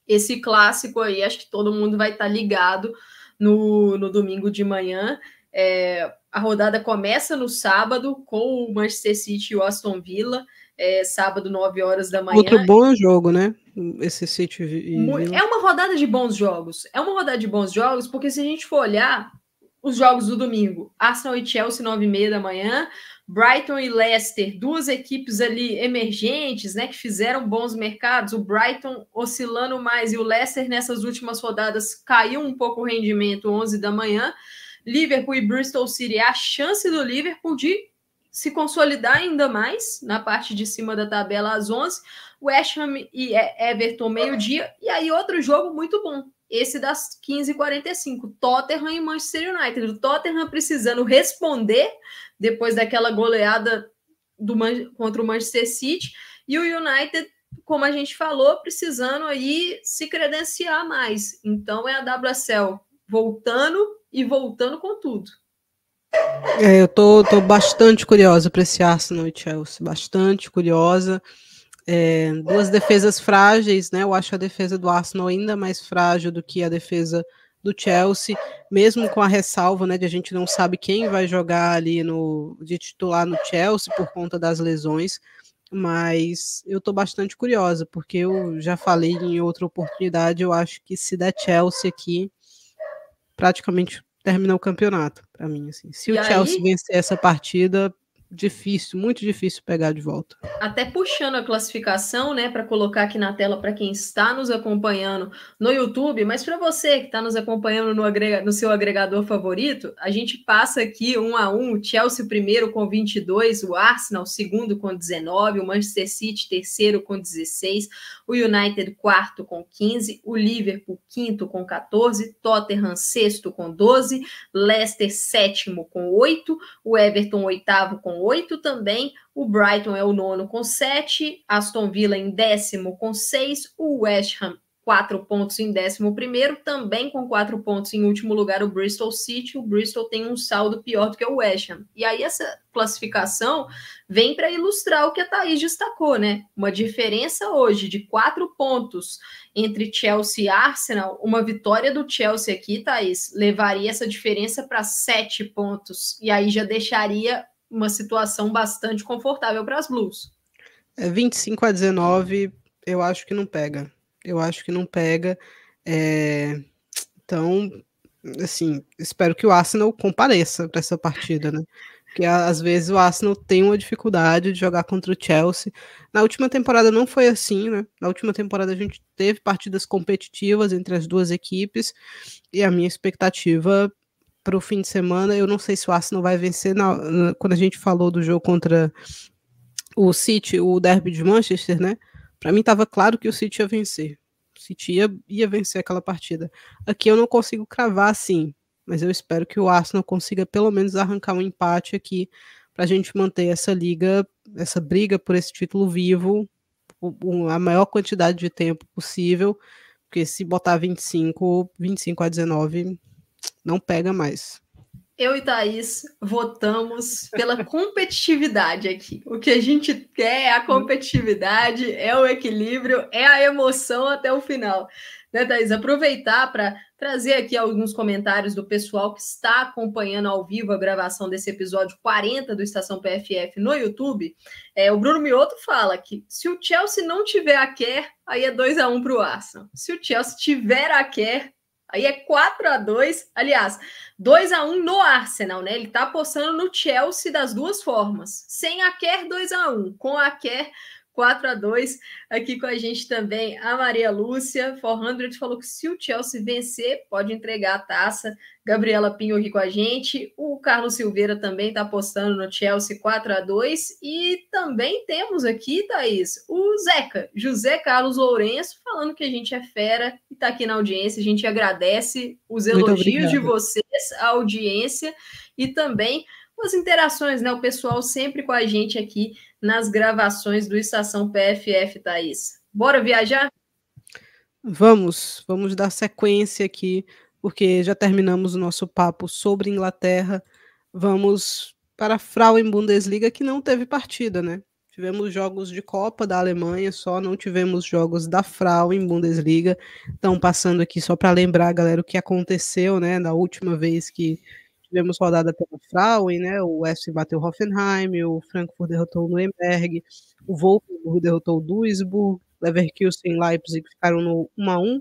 Esse clássico aí, acho que todo mundo vai estar tá ligado no, no domingo de manhã. É, a rodada começa no sábado com o Manchester City e o Aston Villa, é, sábado, 9 horas da manhã. Outro bom jogo, né? Esse City e É uma rodada de bons jogos. É uma rodada de bons jogos, porque se a gente for olhar os jogos do domingo, Arsenal e Chelsea, 9 e meia da manhã, Brighton e Leicester, duas equipes ali emergentes, né, que fizeram bons mercados. O Brighton oscilando mais e o Leicester nessas últimas rodadas caiu um pouco o rendimento, 11 da manhã. Liverpool e Bristol City, a chance do Liverpool de se consolidar ainda mais na parte de cima da tabela às 11. West Ham e Everton meio-dia. E aí outro jogo muito bom. Esse das 15h45, Tottenham e Manchester United. O Tottenham precisando responder depois daquela goleada do contra o Manchester City. E o United, como a gente falou, precisando aí se credenciar mais. Então é a WSL voltando e voltando com tudo. É, eu tô, tô bastante curiosa para esse Arsenal e Chelsea, bastante curiosa. É, duas defesas frágeis, né? Eu acho a defesa do Arsenal ainda mais frágil do que a defesa do Chelsea, mesmo com a ressalva, né, de a gente não sabe quem vai jogar ali no de titular no Chelsea por conta das lesões, mas eu tô bastante curiosa, porque eu já falei em outra oportunidade, eu acho que se der Chelsea aqui, praticamente terminar o campeonato, para mim. Assim. Se e o Chelsea vencer essa partida, difícil, muito difícil pegar de volta. Até puxando a classificação, né, para colocar aqui na tela para quem está nos acompanhando no YouTube, mas para você que está nos acompanhando no, agrega, no seu agregador favorito, a gente passa aqui um a um, o Chelsea primeiro com 22, o Arsenal segundo com 19, o Manchester City terceiro com 16, o United quarto com 15, o Liverpool quinto com 14, Tottenham sexto com 12, Leicester sétimo com 8, o Everton oitavo com 8 também. O Brighton é o nono com 7. Aston Villa em décimo com 6. O West Ham, 4 pontos em décimo primeiro. Também com 4 pontos em último lugar, o Bristol City. O Bristol tem um saldo pior do que o West Ham. E aí essa classificação vem para ilustrar o que a Thaís destacou, né? Uma diferença hoje de 4 pontos entre Chelsea e Arsenal. Uma vitória do Chelsea aqui, Thaís, levaria essa diferença para 7 pontos. E aí já deixaria uma situação bastante confortável para as Blues. É 25 a 19, eu acho que não pega. Eu acho que não pega. É... Então, assim, espero que o Arsenal compareça para essa partida, né? Porque às vezes o Arsenal tem uma dificuldade de jogar contra o Chelsea. Na última temporada não foi assim, né? Na última temporada a gente teve partidas competitivas entre as duas equipes e a minha expectativa para o fim de semana. Eu não sei se o Arsenal vai vencer. Na, na, quando a gente falou do jogo contra o City, o derby de Manchester, né? Para mim estava claro que o City ia vencer. O City ia, ia vencer aquela partida. Aqui eu não consigo cravar assim, mas eu espero que o Arsenal consiga pelo menos arrancar um empate aqui para a gente manter essa liga, essa briga por esse título vivo a maior quantidade de tempo possível, porque se botar 25, 25 a 19 não pega mais. Eu e Thaís votamos pela competitividade aqui. O que a gente quer é a competitividade, é o equilíbrio, é a emoção até o final. Né, Thaís? Aproveitar para trazer aqui alguns comentários do pessoal que está acompanhando ao vivo a gravação desse episódio 40 do Estação PFF no YouTube. É, o Bruno Mioto fala que se o Chelsea não tiver a quer, aí é 2 a 1 para o Arsenal. Se o Chelsea tiver a quer, Aí é 4 a 2 aliás, 2 a 1 no Arsenal, né? Ele tá apostando no Chelsea das duas formas. Sem a Quer 2 a 1 com a Quer 4 a 2 Aqui com a gente também a Maria Lúcia. 400 falou que se o Chelsea vencer, pode entregar a taça. Gabriela Pinho aqui com a gente. O Carlos Silveira também está apostando no Chelsea 4 a 2 E também temos aqui, Thaís, o Zeca, José Carlos Lourenço, falando que a gente é fera e está aqui na audiência. A gente agradece os elogios de vocês, a audiência e também as interações, né? O pessoal sempre com a gente aqui nas gravações do Estação PFF, Thaís. Bora viajar? Vamos, vamos dar sequência aqui, porque já terminamos o nosso papo sobre Inglaterra. Vamos para a Frauen Bundesliga, que não teve partida, né? Tivemos jogos de Copa da Alemanha, só não tivemos jogos da Frauen Bundesliga. Então, passando aqui só para lembrar, galera, o que aconteceu, né, na última vez que tivemos rodada pela Frauen, né? O West bateu Hoffenheim, o Frankfurt derrotou o Nuremberg, o Wolfsburg derrotou o Duisburg, Leverkusen e Leipzig ficaram no 1 a 1,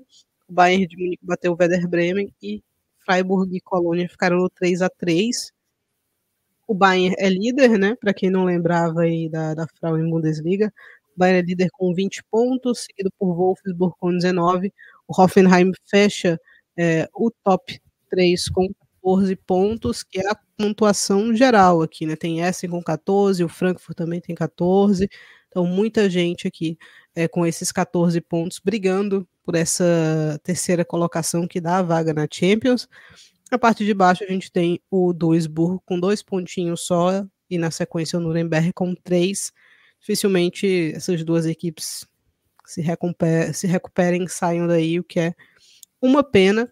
o Bayern de Munique bateu o Werder Bremen e Freiburg e Colônia ficaram no 3 a 3. O Bayern é líder, né? Para quem não lembrava aí da, da Frauen Bundesliga, o Bayern é líder com 20 pontos, seguido por Wolfsburg com 19. O Hoffenheim fecha é, o top 3 com 14 pontos, que é a pontuação geral aqui, né? Tem Essen com 14, o Frankfurt também tem 14. Então, muita gente aqui é, com esses 14 pontos brigando por essa terceira colocação que dá a vaga na Champions. Na parte de baixo, a gente tem o Duisburg com dois pontinhos só, e na sequência o Nuremberg com três. Dificilmente essas duas equipes se, recuper se recuperem, saiam daí, o que é uma pena.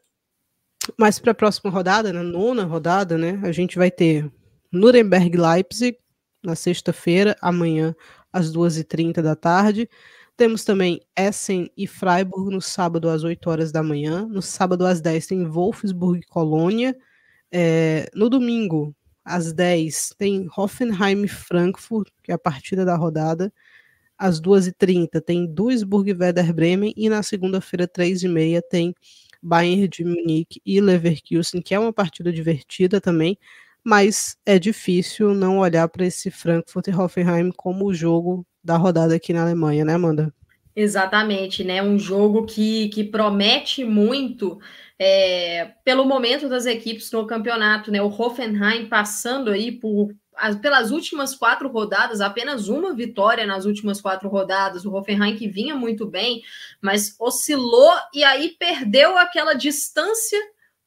Mas para a próxima rodada, na nona rodada, né, a gente vai ter Nuremberg Leipzig na sexta-feira, amanhã às 2h30 da tarde. Temos também Essen e Freiburg no sábado às 8 horas da manhã. No sábado às 10 tem Wolfsburg e Colônia. É, no domingo, às 10, tem Hoffenheim e Frankfurt, que é a partida da rodada. Às 2h30 tem Duisburg e Werder Bremen. E na segunda-feira, 3h30, tem Bayern de Munique e Leverkusen, que é uma partida divertida também, mas é difícil não olhar para esse Frankfurt e Hoffenheim como o jogo da rodada aqui na Alemanha, né, Amanda? Exatamente, né? Um jogo que, que promete muito é, pelo momento das equipes no campeonato, né? O Hoffenheim passando aí por pelas últimas quatro rodadas, apenas uma vitória nas últimas quatro rodadas. O Hoffenheim que vinha muito bem, mas oscilou e aí perdeu aquela distância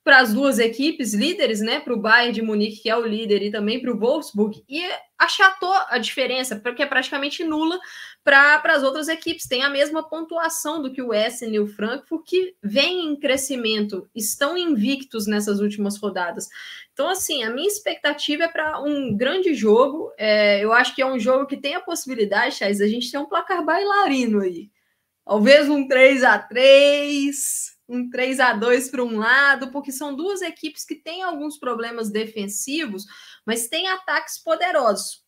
para as duas equipes líderes, né? Para o Bayern de Munique, que é o líder, e também para o Wolfsburg, e achatou a diferença, porque é praticamente nula para as outras equipes. Tem a mesma pontuação do que o Essen e o Frankfurt, que vem em crescimento, estão invictos nessas últimas rodadas. Então, assim, a minha expectativa é para um grande jogo. É, eu acho que é um jogo que tem a possibilidade, Chaz, a gente ter um placar bailarino aí. Talvez um 3 a 3 um 3 a 2 para um lado, porque são duas equipes que têm alguns problemas defensivos, mas têm ataques poderosos.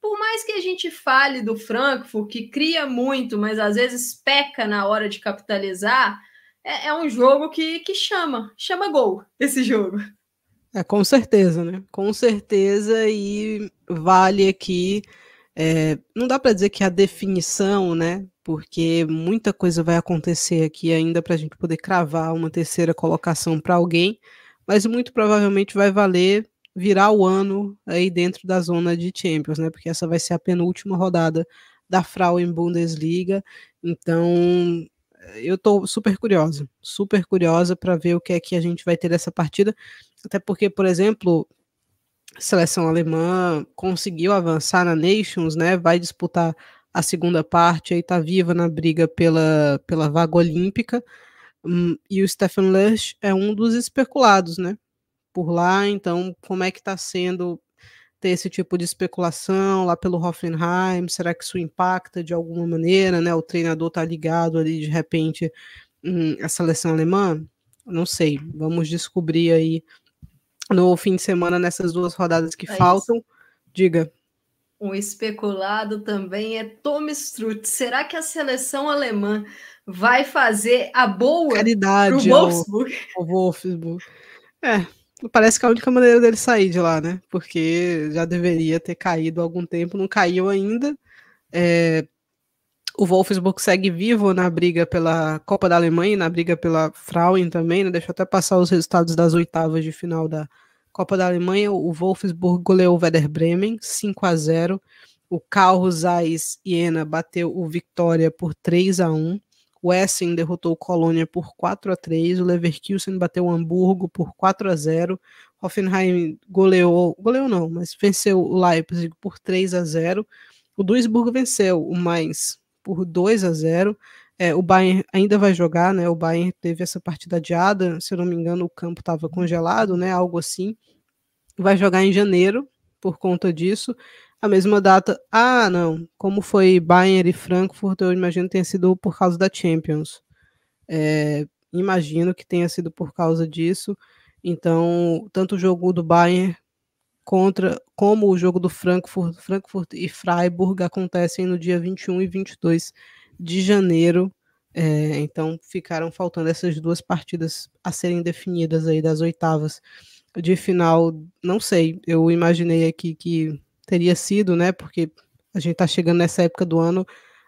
Por mais que a gente fale do Frankfurt, que cria muito, mas às vezes peca na hora de capitalizar, é, é um jogo que, que chama, chama gol esse jogo. É, com certeza, né? Com certeza, e vale aqui. É, não dá para dizer que a definição, né? porque muita coisa vai acontecer aqui ainda para a gente poder cravar uma terceira colocação para alguém, mas muito provavelmente vai valer virar o ano aí dentro da zona de Champions, né? Porque essa vai ser a penúltima rodada da Frauen Bundesliga. Então, eu estou super curiosa, super curiosa para ver o que é que a gente vai ter dessa partida, até porque, por exemplo, a seleção alemã conseguiu avançar na Nations, né? Vai disputar a segunda parte aí tá viva na briga pela, pela vaga olímpica. Um, e o Stefan Lush é um dos especulados, né? Por lá, então, como é que está sendo ter esse tipo de especulação lá pelo Hoffenheim? Será que isso impacta de alguma maneira, né? O treinador tá ligado ali de repente a seleção alemã? Não sei, vamos descobrir aí no fim de semana nessas duas rodadas que é faltam. Isso. Diga. Um especulado também é Tom Strutt. Será que a seleção alemã vai fazer a boa Caridade pro Wolfsburg? Ao, ao Wolfsburg. É, parece que é a única maneira dele sair de lá, né? Porque já deveria ter caído há algum tempo, não caiu ainda. É, o Wolfsburg segue vivo na briga pela Copa da Alemanha, na briga pela Frauen também, né? Deixa eu até passar os resultados das oitavas de final da Copa da Alemanha. O Wolfsburg goleou o Werder Bremen 5 a 0. O Carl Zeiss Iena bateu o Victoria por 3 a 1. O Essen derrotou o Colônia por 4 a 3. O Leverkusen bateu o Hamburgo por 4 a 0. Hoffenheim goleou, goleou não, mas venceu o Leipzig por 3 a 0. O Duisburg venceu o Mainz por 2 a 0. É, o Bayern ainda vai jogar, né? O Bayern teve essa partida adiada, se eu não me engano, o campo estava congelado, né? Algo assim. Vai jogar em janeiro por conta disso. A mesma data. Ah, não. Como foi Bayern e Frankfurt, eu imagino que tenha sido por causa da Champions. É, imagino que tenha sido por causa disso. Então, tanto o jogo do Bayern contra como o jogo do Frankfurt, Frankfurt e Freiburg acontecem no dia 21 e 22 de janeiro. É, então ficaram faltando essas duas partidas a serem definidas aí das oitavas de final. Não sei, eu imaginei aqui que teria sido, né? Porque a gente está chegando nessa época do ano,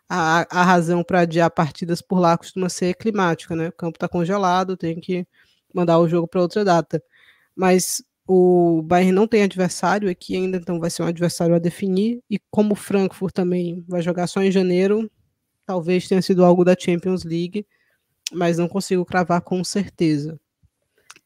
a, a razão para adiar partidas por lá costuma ser climática, né? O campo está congelado, tem que mandar o jogo para outra data. Mas o Bayern não tem adversário aqui ainda, então vai ser um adversário a definir. E como o Frankfurt também vai jogar só em janeiro, talvez tenha sido algo da Champions League, mas não consigo cravar com certeza.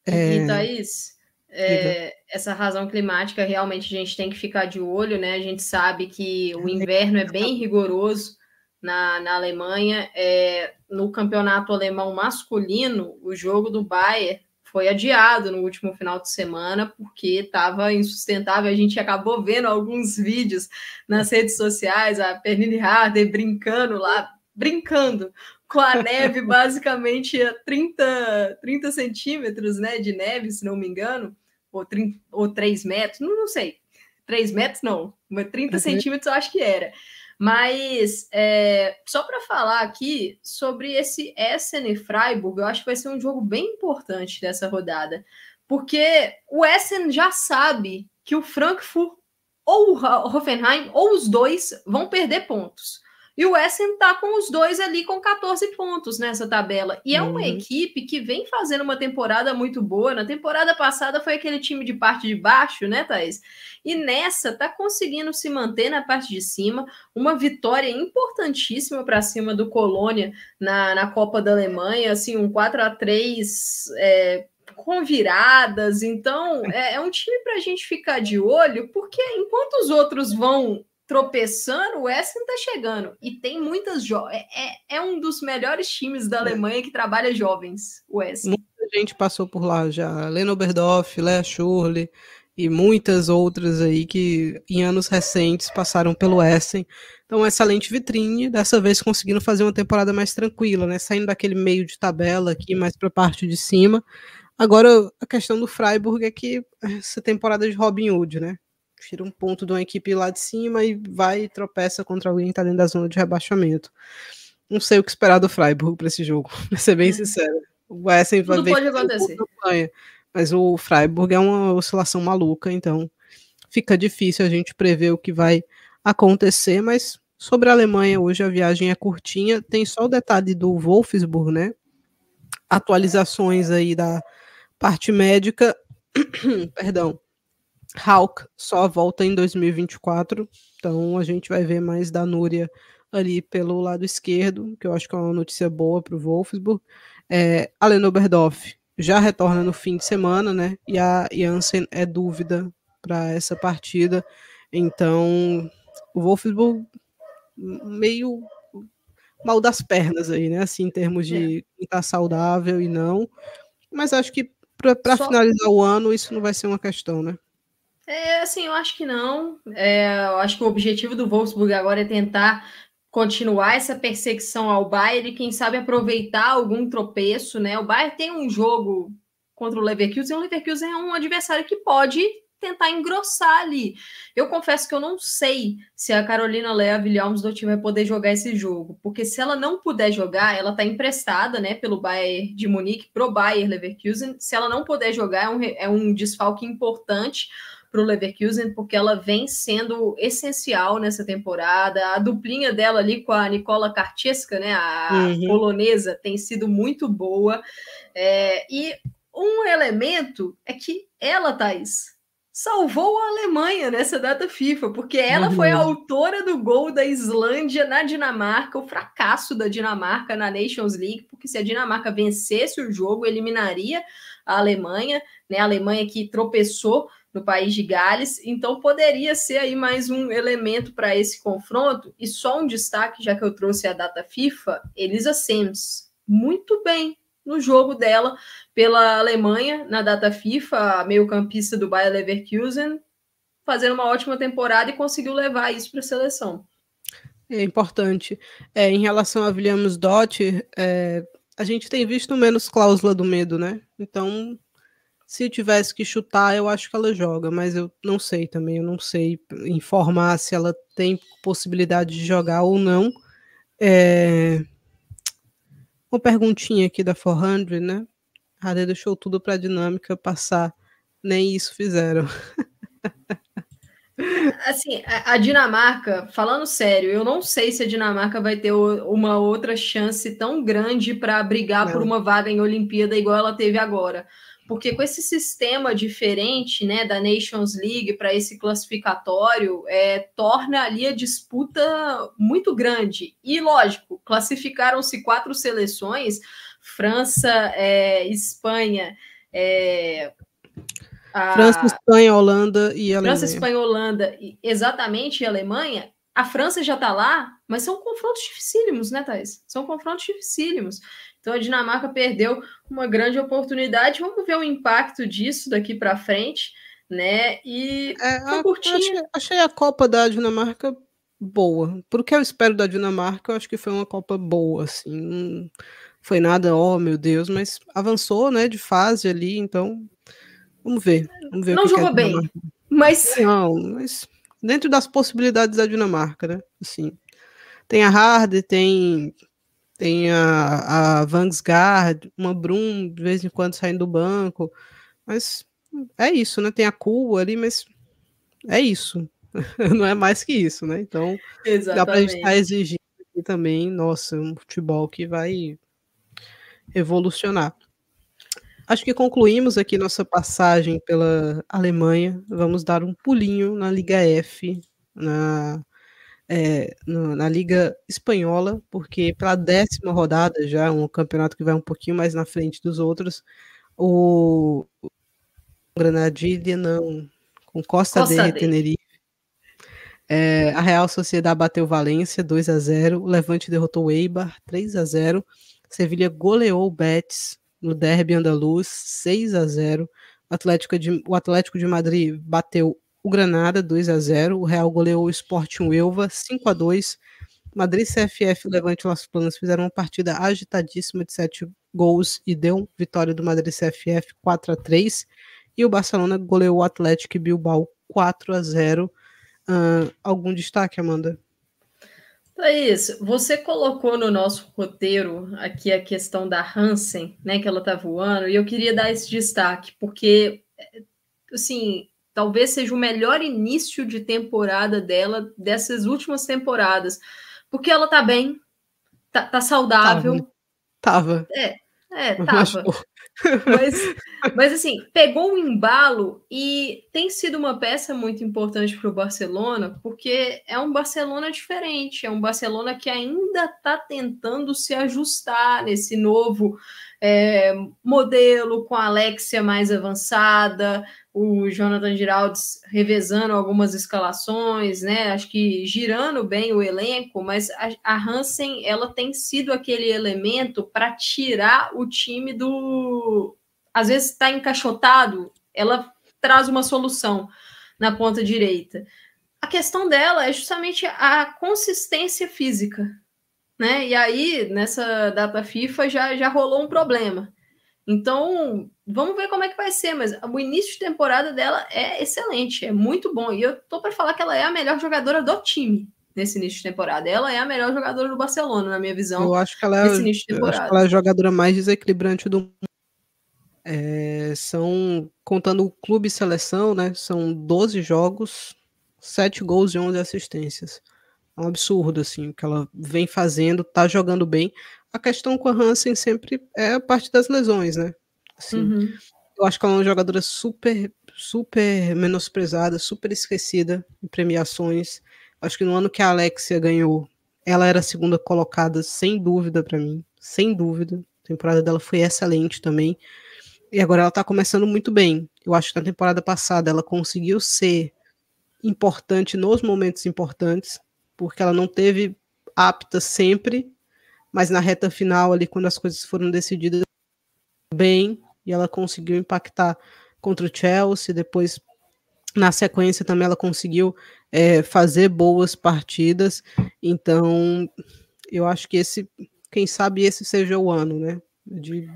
É... E Thaís, é, essa razão climática realmente a gente tem que ficar de olho, né? A gente sabe que o inverno é bem rigoroso na, na Alemanha. É, no campeonato alemão masculino, o jogo do Bayern foi adiado no último final de semana porque estava insustentável. A gente acabou vendo alguns vídeos nas redes sociais, a Pernille Harder brincando lá, brincando com a neve basicamente a 30, 30 centímetros né, de neve, se não me engano, ou, 30, ou 3 metros, não, não sei. 3 metros não, mas 30 uhum. centímetros eu acho que era. Mas é, só para falar aqui sobre esse Essen e Freiburg, eu acho que vai ser um jogo bem importante dessa rodada, porque o Essen já sabe que o Frankfurt ou o Hoffenheim ou os dois vão perder pontos. E o Essen está com os dois ali com 14 pontos nessa tabela. E é uma uhum. equipe que vem fazendo uma temporada muito boa. Na temporada passada foi aquele time de parte de baixo, né, Thaís? E nessa tá conseguindo se manter na parte de cima. Uma vitória importantíssima para cima do Colônia na, na Copa da Alemanha, assim, um 4 a 3 é, com viradas. Então, é, é um time para a gente ficar de olho, porque enquanto os outros vão tropeçando, o Essen tá chegando. E tem muitas jovens. É, é, é, um dos melhores times da Alemanha que trabalha jovens, o Essen. Muita gente passou por lá já. Leno Oberdorf, Lea Schurle e muitas outras aí que em anos recentes passaram pelo Essen. Então, excelente vitrine, dessa vez conseguindo fazer uma temporada mais tranquila, né? Saindo daquele meio de tabela aqui, mais para a parte de cima. Agora, a questão do Freiburg é que essa temporada de Robin Hood, né? Tira um ponto de uma equipe lá de cima e vai e tropeça contra alguém que está dentro da zona de rebaixamento. Não sei o que esperar do Freiburg para esse jogo, pra ser bem uhum. sincero. O Essen vai Tudo pode acontecer. Campanha, mas o Freiburg é uma oscilação maluca, então fica difícil a gente prever o que vai acontecer, mas sobre a Alemanha, hoje a viagem é curtinha, tem só o detalhe do Wolfsburg, né? Atualizações aí da parte médica, perdão, Hulk só volta em 2024, então a gente vai ver mais da Núria ali pelo lado esquerdo, que eu acho que é uma notícia boa para o Wolfsburg. É, a Lenoberdorf já retorna no fim de semana, né? E a Janssen é dúvida para essa partida. Então, o Wolfsburg meio mal das pernas aí, né? Assim, em termos de é. estar tá saudável e não. Mas acho que para Só... finalizar o ano, isso não vai ser uma questão, né? É, assim, eu acho que não. É, eu acho que o objetivo do Wolfsburg agora é tentar continuar essa perseguição ao Bayern e quem sabe aproveitar algum tropeço, né? O Bayern tem um jogo contra o Leverkusen, o Leverkusen é um adversário que pode tentar engrossar ali. Eu confesso que eu não sei se a Carolina Lea Williams do time vai poder jogar esse jogo, porque se ela não puder jogar, ela está emprestada, né, pelo Bayern de Munique pro Bayern Leverkusen. Se ela não puder jogar, é um, é um desfalque importante para o Leverkusen, porque ela vem sendo essencial nessa temporada. A duplinha dela ali com a Nicola Karcheska, né, a uhum. polonesa, tem sido muito boa. É, e um elemento é que ela, Thaís, salvou a Alemanha nessa data FIFA, porque ela uhum. foi a autora do gol da Islândia na Dinamarca, o fracasso da Dinamarca na Nations League, porque se a Dinamarca vencesse o jogo, eliminaria a Alemanha, né? A Alemanha que tropeçou no país de Gales, então poderia ser aí mais um elemento para esse confronto. E só um destaque, já que eu trouxe a data FIFA, Elisa Sems, muito bem no jogo dela pela Alemanha na data FIFA, meio-campista do Bayer Leverkusen, fazendo uma ótima temporada e conseguiu levar isso para a seleção. É importante. É, em relação a Williams Dott, é, a gente tem visto menos cláusula do medo, né? Então, se tivesse que chutar, eu acho que ela joga, mas eu não sei também, eu não sei informar se ela tem possibilidade de jogar ou não. É, uma perguntinha aqui da 400, né? A deixou tudo para a dinâmica passar. Nem isso fizeram. Assim, a, Dinamarca, falando sério, eu não sei se a Dinamarca vai ter uma outra chance tão grande para brigar não. por uma vaga em Olimpíada igual ela teve agora. Porque com esse sistema diferente né, da Nations League para esse classificatório, é, torna ali a disputa muito grande. E, lógico, classificaram-se quatro seleções: França, é, Espanha, é, a... França, Espanha, Holanda e Alemanha. França, Espanha, Holanda, exatamente, e Alemanha. A França já está lá, mas são confrontos dificílimos, né, Thais? São confrontos dificílimos. Então a Dinamarca perdeu uma grande oportunidade. Vamos ver o impacto disso daqui para frente, né? E é, a, achei, achei, a Copa da Dinamarca boa. Por que eu espero da Dinamarca, eu acho que foi uma Copa boa, assim. Não foi nada, oh meu Deus, mas avançou, né, de fase ali, então vamos ver. Vamos ver não jogou bem, mas não, mas dentro das possibilidades da Dinamarca, né? Assim, tem a Harder, tem tem a, a Vansgard, uma Brum de vez em quando saindo do banco, mas é isso, né? Tem a Cuba ali, mas é isso. Não é mais que isso, né? Então, Exatamente. dá pra gente estar tá exigindo aqui também, nossa, um futebol que vai evolucionar. Acho que concluímos aqui nossa passagem pela Alemanha. Vamos dar um pulinho na Liga F, na é, na Liga Espanhola, porque pela décima rodada já, um campeonato que vai um pouquinho mais na frente dos outros, o, Granadilha não, com Costa, Costa de Tenerife. É, a Real Sociedade bateu Valência 2 a 0 o Levante derrotou o Eibar 3 a 0 Sevilha goleou o Betis no Derby Andaluz 6 a 0 o Atlético de, o Atlético de Madrid bateu o Granada 2 a 0 o Real goleou o Sporting Uelva 5 a 2 Madrid CFF Levante Las Planas fizeram uma partida agitadíssima de 7 gols e deu vitória do Madrid CFF 4 a 3 e o Barcelona goleou o Atlético Bilbao 4 a 0 uh, algum destaque, Amanda? Thaís, você colocou no nosso roteiro aqui a questão da Hansen, né, que ela tá voando, e eu queria dar esse destaque, porque, assim, talvez seja o melhor início de temporada dela dessas últimas temporadas, porque ela tá bem, tá, tá saudável. Tava. É, é, tava. Mas, mas assim, pegou o embalo e tem sido uma peça muito importante para o Barcelona, porque é um Barcelona diferente, é um Barcelona que ainda está tentando se ajustar nesse novo é, modelo, com a Alexia mais avançada, o Jonathan Giraldes revezando algumas escalações, né? Acho que girando bem o elenco, mas a, Hansen ela tem sido aquele elemento para tirar o time do. Às vezes está encaixotado, ela traz uma solução na ponta direita. A questão dela é justamente a consistência física, né? E aí, nessa data FIFA, já, já rolou um problema. Então, vamos ver como é que vai ser, mas o início de temporada dela é excelente, é muito bom. E eu tô para falar que ela é a melhor jogadora do time nesse início de temporada. Ela é a melhor jogadora do Barcelona, na minha visão. Eu acho que ela é, ela é a jogadora mais desequilibrante do É, são, contando o clube e seleção, né, são 12 jogos, 7 gols e 11 assistências. É um absurdo, assim, o que ela vem fazendo, tá jogando bem. A questão com a Hansen sempre é a parte das lesões, né? Assim, uhum. Eu acho que ela é uma jogadora super, super menosprezada, super esquecida em premiações. Acho que no ano que a Alexia ganhou, ela era a segunda colocada, sem dúvida para mim, sem dúvida. A temporada dela foi excelente também. E agora ela tá começando muito bem. Eu acho que na temporada passada ela conseguiu ser importante nos momentos importantes, porque ela não teve apta sempre, mas na reta final ali quando as coisas foram decididas bem e ela conseguiu impactar contra o Chelsea, depois na sequência também ela conseguiu é, fazer boas partidas, então eu acho que esse, quem sabe esse seja o ano, né, de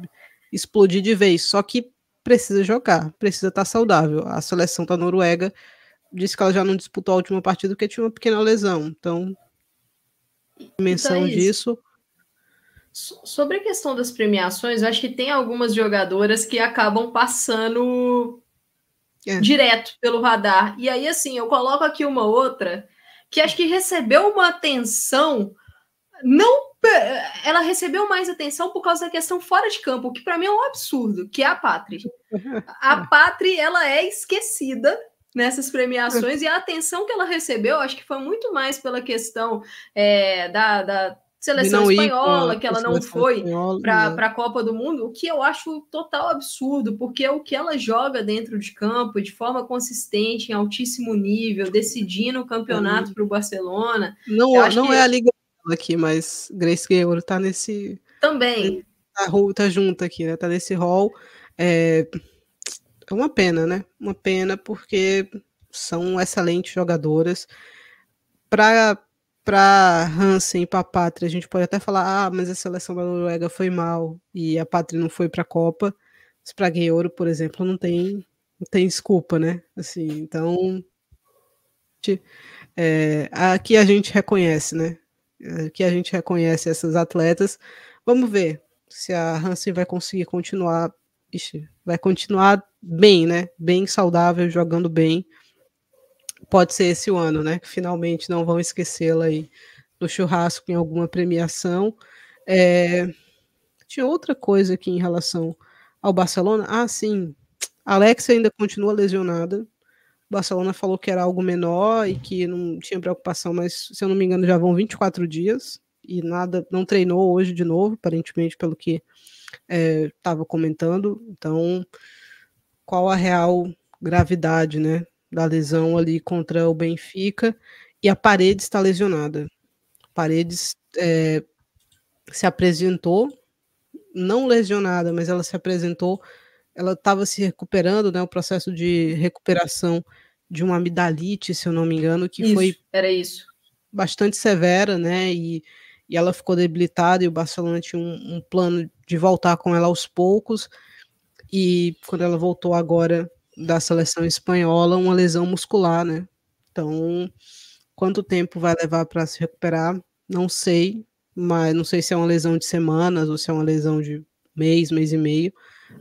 explodir de vez, só que precisa jogar, precisa estar saudável, a seleção da Noruega disse que ela já não disputou a última partida porque tinha uma pequena lesão. Então, menção então é disso. Sobre a questão das premiações, eu acho que tem algumas jogadoras que acabam passando é. direto pelo radar. E aí, assim, eu coloco aqui uma outra que acho que recebeu uma atenção não ela recebeu mais atenção por causa da questão fora de campo, que para mim é um absurdo, que é a Patri. A Patri, ela é esquecida nessas premiações e a atenção que ela recebeu, acho que foi muito mais pela questão é, da, da seleção espanhola, que ela não foi para né? a Copa do Mundo, o que eu acho total absurdo, porque o que ela joga dentro de campo de forma consistente, em altíssimo nível, decidindo o campeonato para o Barcelona. Não, não que... é a Liga aqui, mas Grace Guerreiro está nesse. Também. Tá, tá junto aqui, né? Tá nesse rol. É, é uma pena, né? Uma pena porque são excelentes jogadoras. Para para Hansen e para Pátria, a gente pode até falar, ah, mas a seleção da Noruega foi mal e a Pátria não foi para a Copa. Mas para Gueiro, por exemplo, não tem não tem desculpa, né? Assim, então é, aqui a gente reconhece, né? Aqui a gente reconhece essas atletas. Vamos ver se a Hansen vai conseguir continuar ixi, vai continuar bem, né? Bem saudável, jogando bem. Pode ser esse o ano, né? Finalmente não vão esquecê-la aí no churrasco em alguma premiação. É... Tinha outra coisa aqui em relação ao Barcelona. Ah, sim. Alex ainda continua lesionada. O Barcelona falou que era algo menor e que não tinha preocupação, mas se eu não me engano já vão 24 dias e nada, não treinou hoje de novo, aparentemente pelo que estava é, comentando. Então, qual a real gravidade, né, da lesão ali contra o Benfica? E a Paredes está lesionada. Paredes é, se apresentou, não lesionada, mas ela se apresentou. Ela estava se recuperando, né? O processo de recuperação de uma amidalite, se eu não me engano, que isso, foi era isso bastante severa, né? E e ela ficou debilitada e o Barcelona tinha um, um, plano de voltar com ela aos poucos e quando ela voltou agora da seleção espanhola, uma lesão muscular, né? Então, quanto tempo vai levar para se recuperar? Não sei, mas não sei se é uma lesão de semanas ou se é uma lesão de mês, mês e meio,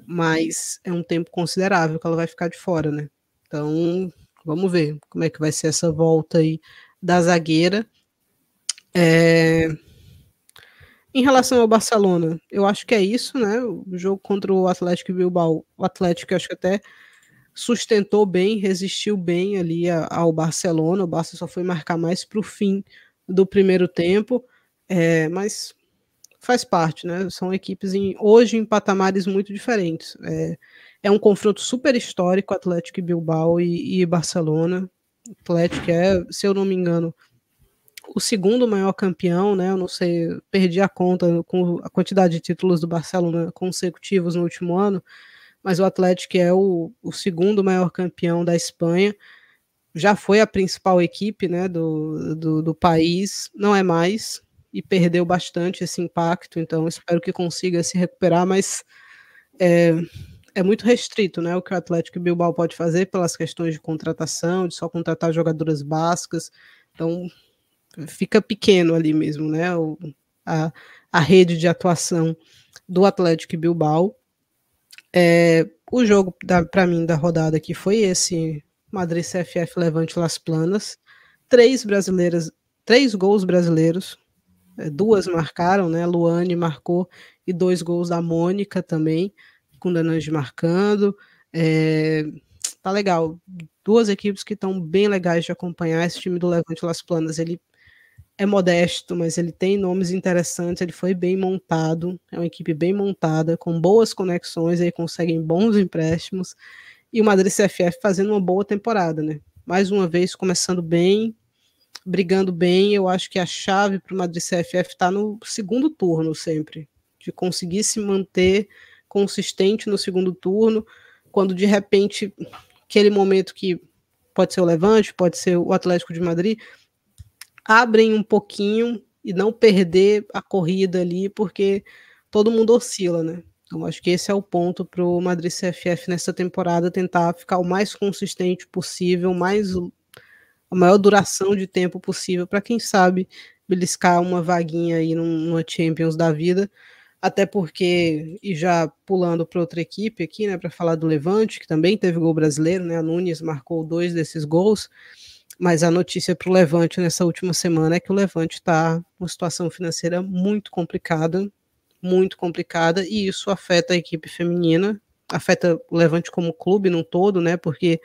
mas é um tempo considerável que ela vai ficar de fora, né? Então, vamos ver como é que vai ser essa volta aí da zagueira. É, em relação ao Barcelona, eu acho que é isso, né? O jogo contra o Atlético Bilbao, o Atlético acho que até sustentou bem, resistiu bem ali ao Barcelona. O Barça só foi marcar mais para o fim do primeiro tempo, é, mas faz parte, né? São equipes em, hoje em patamares muito diferentes. É, é um confronto super histórico, Atlético Bilbao e, e Barcelona. Atlético é, se eu não me engano, o segundo maior campeão, né? Eu não sei, perdi a conta com a quantidade de títulos do Barcelona consecutivos no último ano, mas o Atlético é o, o segundo maior campeão da Espanha. Já foi a principal equipe né, do, do, do país, não é mais, e perdeu bastante esse impacto, então espero que consiga se recuperar, mas é, é muito restrito né, o que o Atlético Bilbao pode fazer pelas questões de contratação, de só contratar jogadoras bascas. Então, fica pequeno ali mesmo, né? O, a, a rede de atuação do Atlético Bilbao. É, o jogo, para mim, da rodada aqui foi esse Madrid CFF Levante Las Planas. Três brasileiras, três gols brasileiros, é, duas marcaram, né? Luane marcou e dois gols da Mônica também, com Danange marcando. É, tá legal. Duas equipes que estão bem legais de acompanhar. Esse time do Levante Las Planas, ele é modesto, mas ele tem nomes interessantes, ele foi bem montado, é uma equipe bem montada, com boas conexões, aí conseguem bons empréstimos, e o Madrid CFF fazendo uma boa temporada, né? Mais uma vez, começando bem, brigando bem, eu acho que a chave para o Madrid CFF está no segundo turno sempre, de conseguir se manter consistente no segundo turno, quando de repente, aquele momento que pode ser o Levante, pode ser o Atlético de Madrid, abrem um pouquinho e não perder a corrida ali, porque todo mundo oscila, né? Eu acho que esse é o ponto para o Madrid CFF nessa temporada tentar ficar o mais consistente possível, mais a maior duração de tempo possível para quem sabe beliscar uma vaguinha aí numa Champions da vida. Até porque, e já pulando para outra equipe aqui, né, para falar do Levante, que também teve gol brasileiro, né? A Nunes marcou dois desses gols. Mas a notícia para o Levante nessa última semana é que o Levante está uma situação financeira muito complicada, muito complicada, e isso afeta a equipe feminina, afeta o Levante como clube num todo, né? Porque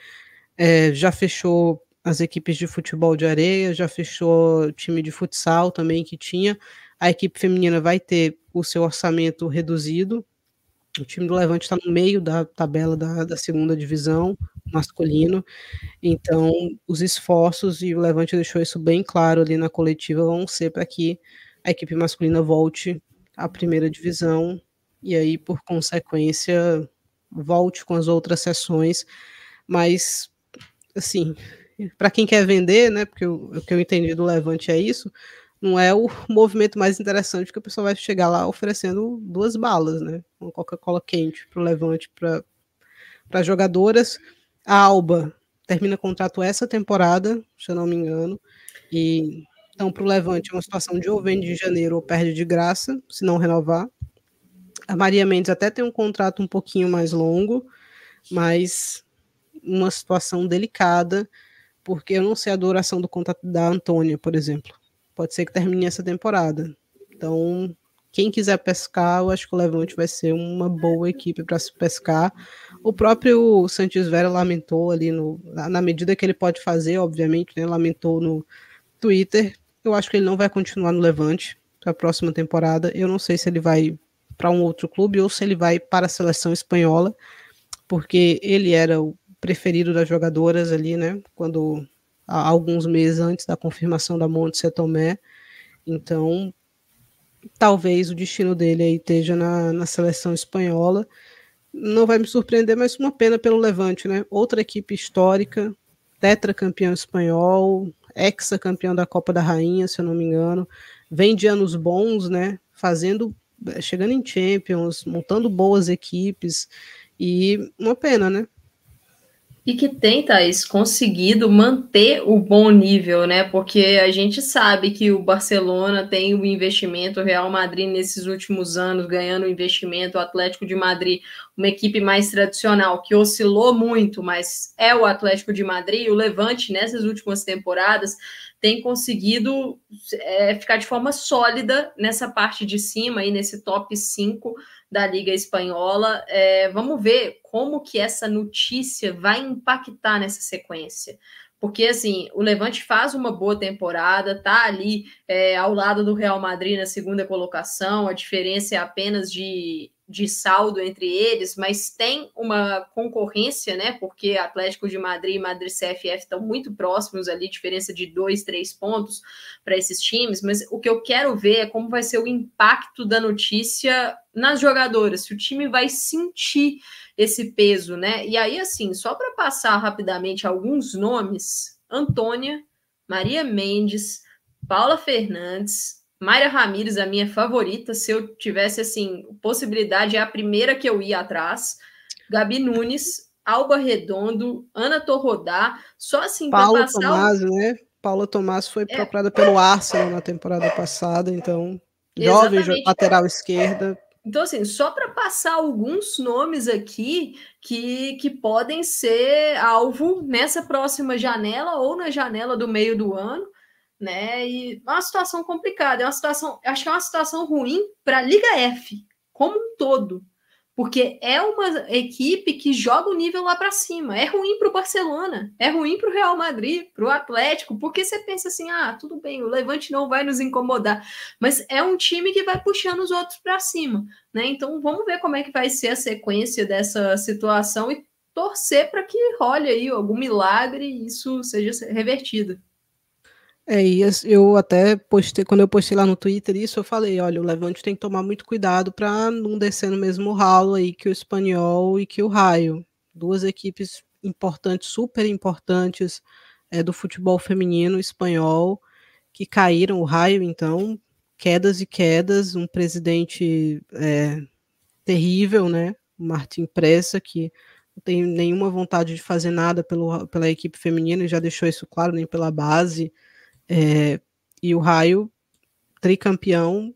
é, já fechou as equipes de futebol de areia, já fechou o time de futsal também que tinha. A equipe feminina vai ter o seu orçamento reduzido. O time do Levante está no meio da tabela da, da segunda divisão masculino. Então, os esforços, e o Levante deixou isso bem claro ali na coletiva, vão ser para que a equipe masculina volte à primeira divisão e aí, por consequência, volte com as outras sessões. Mas, assim, para quem quer vender, né? Porque o, o que eu entendi do Levante é isso, não é o movimento mais interessante que a pessoa vai chegar lá oferecendo duas balas, né? Uma Coca-Cola quente para o Levante para jogadoras a Alba termina contrato essa temporada, se eu não me engano. E então, para o Levante, é uma situação de ou vende de janeiro ou perde de graça, se não renovar. A Maria Mendes até tem um contrato um pouquinho mais longo, mas uma situação delicada, porque eu não sei a duração do contrato da Antônia, por exemplo. Pode ser que termine essa temporada. Então, quem quiser pescar, eu acho que o Levante vai ser uma boa equipe para se pescar. O próprio Santos Vera lamentou ali no, na medida que ele pode fazer, obviamente, né, lamentou no Twitter. Eu acho que ele não vai continuar no Levante para a próxima temporada. Eu não sei se ele vai para um outro clube ou se ele vai para a seleção espanhola, porque ele era o preferido das jogadoras ali, né? Quando alguns meses antes da confirmação da Monte Tomé. Então, talvez o destino dele aí esteja na, na seleção espanhola. Não vai me surpreender, mas uma pena pelo Levante, né? Outra equipe histórica, tetracampeão espanhol, ex-campeão da Copa da Rainha, se eu não me engano, vem de anos bons, né? Fazendo, chegando em Champions, montando boas equipes e uma pena, né? E que tem, Thaís, conseguido manter o bom nível, né? Porque a gente sabe que o Barcelona tem o investimento, o Real Madrid nesses últimos anos ganhando investimento, o Atlético de Madrid, uma equipe mais tradicional, que oscilou muito, mas é o Atlético de Madrid, o Levante nessas últimas temporadas tem conseguido é, ficar de forma sólida nessa parte de cima, aí nesse top 5 da Liga Espanhola. É, vamos ver como que essa notícia vai impactar nessa sequência. Porque, assim, o Levante faz uma boa temporada, tá ali é, ao lado do Real Madrid na segunda colocação, a diferença é apenas de de saldo entre eles, mas tem uma concorrência, né? Porque Atlético de Madrid e Madrid CFF estão muito próximos ali, diferença de dois, três pontos para esses times. Mas o que eu quero ver é como vai ser o impacto da notícia nas jogadoras, se o time vai sentir esse peso, né? E aí, assim, só para passar rapidamente alguns nomes: Antônia, Maria Mendes, Paula Fernandes, Mayra Ramírez, a minha favorita, se eu tivesse assim, possibilidade, é a primeira que eu ia atrás. Gabi Nunes, Alba Redondo, Ana Torrodá, só assim para passar. Tomás, né? Paula Tomás foi é. procurada pelo Arsenal na temporada passada, então, jovem, Exatamente. lateral esquerda, Então, assim, só para passar alguns nomes aqui que, que podem ser alvo nessa próxima janela ou na janela do meio do ano, né? E é uma situação complicada, é uma situação, acho que é uma situação ruim para a Liga F como um todo, porque é uma equipe que joga o nível lá para cima. É ruim para o Barcelona, é ruim para o Real Madrid, para o Atlético, porque você pensa assim: ah, tudo bem, o Levante não vai nos incomodar, mas é um time que vai puxando os outros para cima, né? Então vamos ver como é que vai ser a sequência dessa situação e torcer para que role aí algum milagre e isso seja revertido. É, e eu até postei, quando eu postei lá no Twitter isso, eu falei, olha, o Levante tem que tomar muito cuidado para não descer no mesmo ralo aí que o Espanhol e que o Raio. Duas equipes importantes, super importantes é, do futebol feminino espanhol, que caíram, o Raio, então, quedas e quedas, um presidente é, terrível, né, o Martin Pressa, que não tem nenhuma vontade de fazer nada pelo, pela equipe feminina, e já deixou isso claro, nem pela base, é, e o raio tricampeão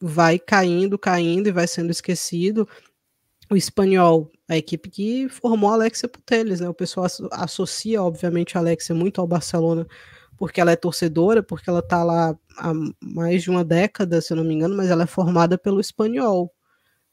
vai caindo, caindo e vai sendo esquecido. O espanhol, a equipe que formou a Alexia Puteles, né? O pessoal associa, obviamente, a Alexia muito ao Barcelona porque ela é torcedora, porque ela está lá há mais de uma década, se eu não me engano, mas ela é formada pelo espanhol.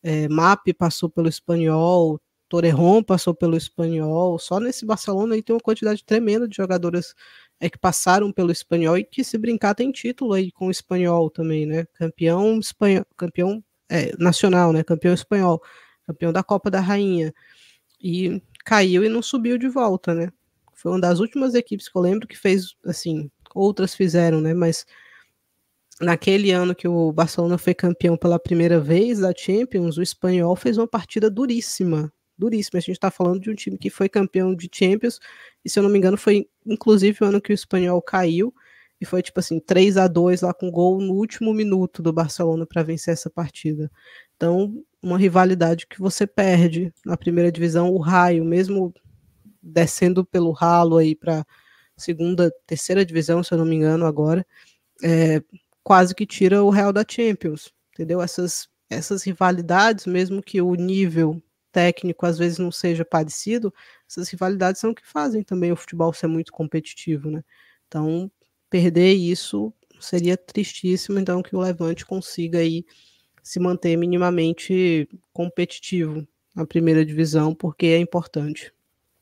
É, MAP passou pelo espanhol, Torrejon passou pelo espanhol. Só nesse Barcelona aí tem uma quantidade tremenda de jogadoras é que passaram pelo espanhol e que se brincar tem título aí com o espanhol também, né? Campeão espanhol, campeão é, nacional, né? Campeão espanhol, campeão da Copa da Rainha. E caiu e não subiu de volta, né? Foi uma das últimas equipes que eu lembro que fez, assim, outras fizeram, né? Mas naquele ano que o Barcelona foi campeão pela primeira vez da Champions, o espanhol fez uma partida duríssima, duríssima. A gente está falando de um time que foi campeão de Champions, e se eu não me engano, foi inclusive o ano que o espanhol caiu, e foi tipo assim, 3 a 2 lá com gol no último minuto do Barcelona para vencer essa partida. Então, uma rivalidade que você perde na primeira divisão, o Raio, mesmo descendo pelo ralo aí para segunda, terceira divisão, se eu não me engano, agora, é, quase que tira o Real da Champions, entendeu? Essas, essas rivalidades, mesmo que o nível técnico às vezes não seja parecido, essas rivalidades são o que fazem também o futebol ser muito competitivo, né? Então, perder isso seria tristíssimo, então que o Levante consiga aí se manter minimamente competitivo na primeira divisão, porque é importante.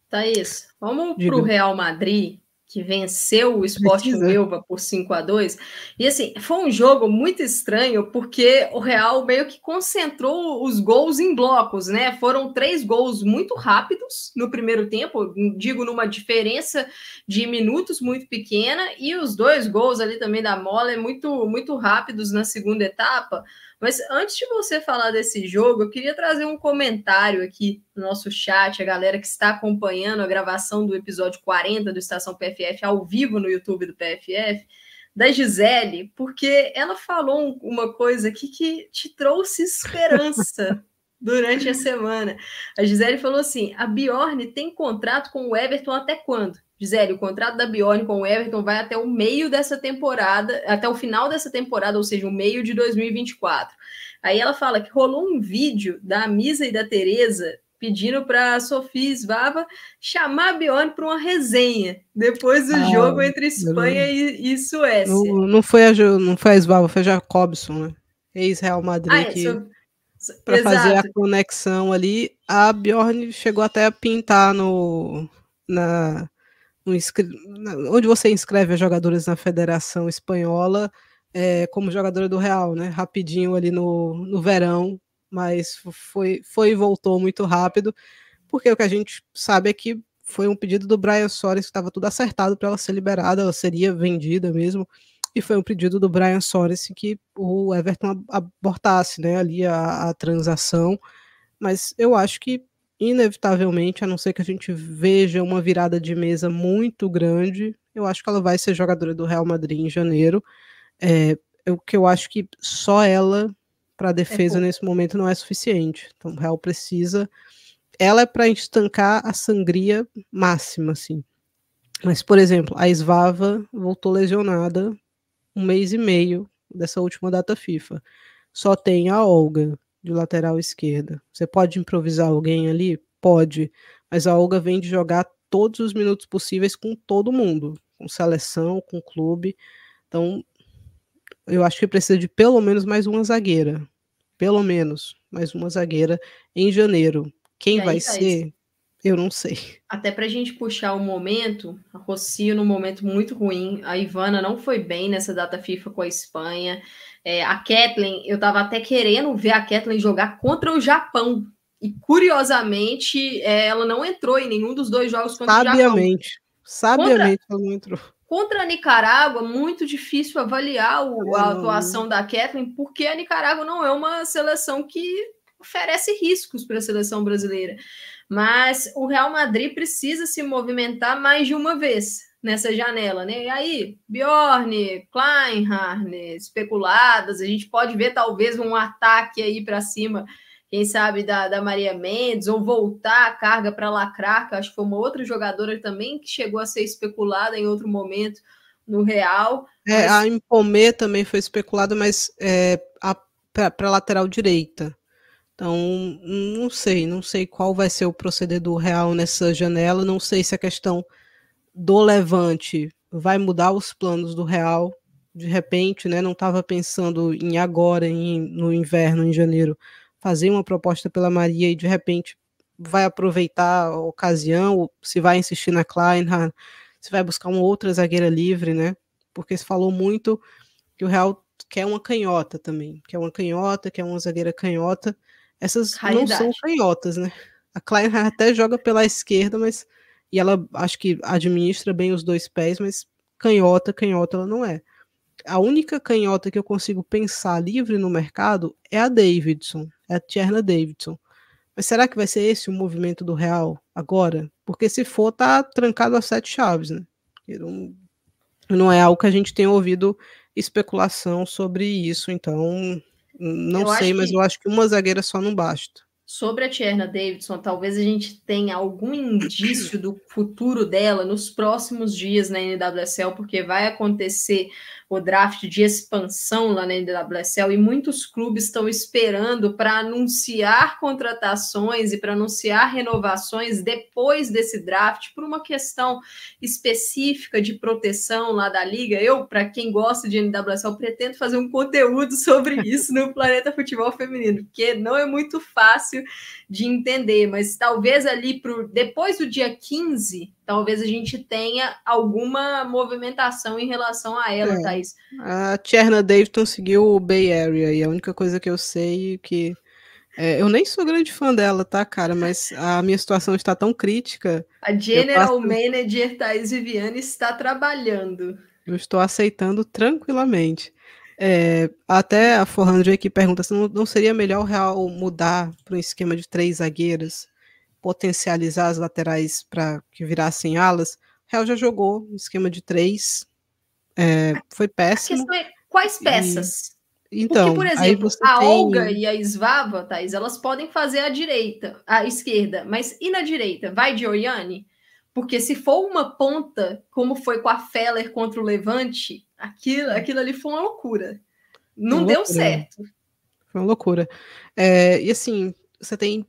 Thaís, vamos para o Real Madrid, que venceu o Sport Melva por 5 a 2 E assim, foi um jogo muito estranho, porque o Real meio que concentrou os gols em blocos, né? Foram três gols muito rápidos no primeiro tempo, digo, numa diferença de minutos muito pequena, e os dois gols ali também da Mola muito, muito rápidos na segunda etapa. Mas antes de você falar desse jogo, eu queria trazer um comentário aqui no nosso chat, a galera que está acompanhando a gravação do episódio 40 do Estação PFF ao vivo no YouTube do PFF, da Gisele, porque ela falou uma coisa aqui que te trouxe esperança durante a semana. A Gisele falou assim: a Bjorn tem contrato com o Everton até quando? Gisele, o contrato da Bjorn com o Everton vai até o meio dessa temporada, até o final dessa temporada, ou seja, o meio de 2024. Aí ela fala que rolou um vídeo da Misa e da Tereza pedindo para a Sofia Svava chamar a Bjorn para uma resenha depois do ah, jogo entre Espanha e, e, Suécia. Não, não, foi a, não foi a Svava, foi a Jacobson, né? Ex-Real Madrid ah, é, que... So para fazer a conexão ali. A Bjorn chegou até a pintar no, na, onde você inscreve as jogadoras na Federação Espanhola é, como jogadora do Real, né? Rapidinho ali no, no verão, mas foi, foi e voltou muito rápido, porque o que a gente sabe é que foi um pedido do Brian Soares que estava tudo acertado para ela ser liberada, ela seria vendida mesmo, e foi um pedido do Brian Soares que o Everton abortasse, né, ali a, a transação, mas eu acho que inevitavelmente, a não ser que a gente veja uma virada de mesa muito grande, eu acho que ela vai ser jogadora do Real Madrid em janeiro. É, o que eu acho que só ela para a defesa é nesse momento não é suficiente. Então o Real precisa. Ela é para estancar a sangria máxima, assim. Mas, por exemplo, a Svava voltou lesionada um mês e meio dessa última data FIFA. Só tem a Olga. De lateral esquerda. Você pode improvisar alguém ali? Pode. Mas a Olga vem de jogar todos os minutos possíveis com todo mundo, com seleção, com clube. Então, eu acho que precisa de pelo menos mais uma zagueira. Pelo menos mais uma zagueira em janeiro. Quem vai ser? Eu não sei. Até para a gente puxar o momento, a Rocio num momento muito ruim, a Ivana não foi bem nessa data FIFA com a Espanha. É, a Kathleen, eu estava até querendo ver a Kathleen jogar contra o Japão. E curiosamente, é, ela não entrou em nenhum dos dois jogos contra Sabiamente. o Japão. Sabiamente, contra, ela não entrou. Contra a Nicarágua, muito difícil avaliar o, a atuação da Kathleen, porque a Nicarágua não é uma seleção que oferece riscos para a seleção brasileira. Mas o Real Madrid precisa se movimentar mais de uma vez nessa janela, né? E aí, Bjorn, Kleinhardt, especuladas, a gente pode ver talvez um ataque aí para cima, quem sabe da, da Maria Mendes, ou voltar a carga para Lacrar, que acho que foi uma outra jogadora também que chegou a ser especulada em outro momento no Real. É, mas... A Impomê também foi especulada, mas é, para lateral direita. Então, não sei, não sei qual vai ser o proceder do Real nessa janela, não sei se a questão do Levante vai mudar os planos do Real, de repente, né, não estava pensando em agora, em, no inverno, em janeiro, fazer uma proposta pela Maria e de repente vai aproveitar a ocasião, se vai insistir na Kleinhardt, se vai buscar uma outra zagueira livre, né, porque se falou muito que o Real quer uma canhota também, quer uma canhota, quer uma zagueira canhota, essas Raridade. não são canhotas, né? A Klein até joga pela esquerda, mas. E ela acho que administra bem os dois pés, mas canhota, canhota ela não é. A única canhota que eu consigo pensar livre no mercado é a Davidson, é a Tierna Davidson. Mas será que vai ser esse o movimento do Real agora? Porque se for, tá trancado a sete chaves, né? Não, não é algo que a gente tenha ouvido especulação sobre isso, então não eu sei, mas eu acho que uma zagueira só não basta. Sobre a Tierna Davidson, talvez a gente tenha algum indício do futuro dela nos próximos dias na NWSL, porque vai acontecer o draft de expansão lá na NWSL e muitos clubes estão esperando para anunciar contratações e para anunciar renovações depois desse draft por uma questão específica de proteção lá da liga. Eu, para quem gosta de NWSL, pretendo fazer um conteúdo sobre isso no Planeta Futebol Feminino, porque não é muito fácil de entender, mas talvez ali pro depois do dia 15 talvez a gente tenha alguma movimentação em relação a ela, é. Thaís. A Tierna Davidson seguiu o Bay Area e a única coisa que eu sei que é, eu nem sou grande fã dela, tá, cara? Mas a minha situação está tão crítica. A General passo... Manager Thaís Viviane está trabalhando. Eu estou aceitando tranquilamente. É, até a 400 aqui pergunta se não, não seria melhor o Real mudar para um esquema de três zagueiras potencializar as laterais para que virassem alas. O Real já jogou um esquema de três, é, foi péssimo. É, quais peças? E, então, Porque, por exemplo, a tem... Olga e a Svava, Thais, elas podem fazer a direita, a esquerda, mas e na direita? Vai de Oriane? Porque se for uma ponta, como foi com a Feller contra o Levante, aquilo, aquilo ali foi uma loucura. Não uma deu loucura. certo. Foi uma loucura. É, e assim, você tem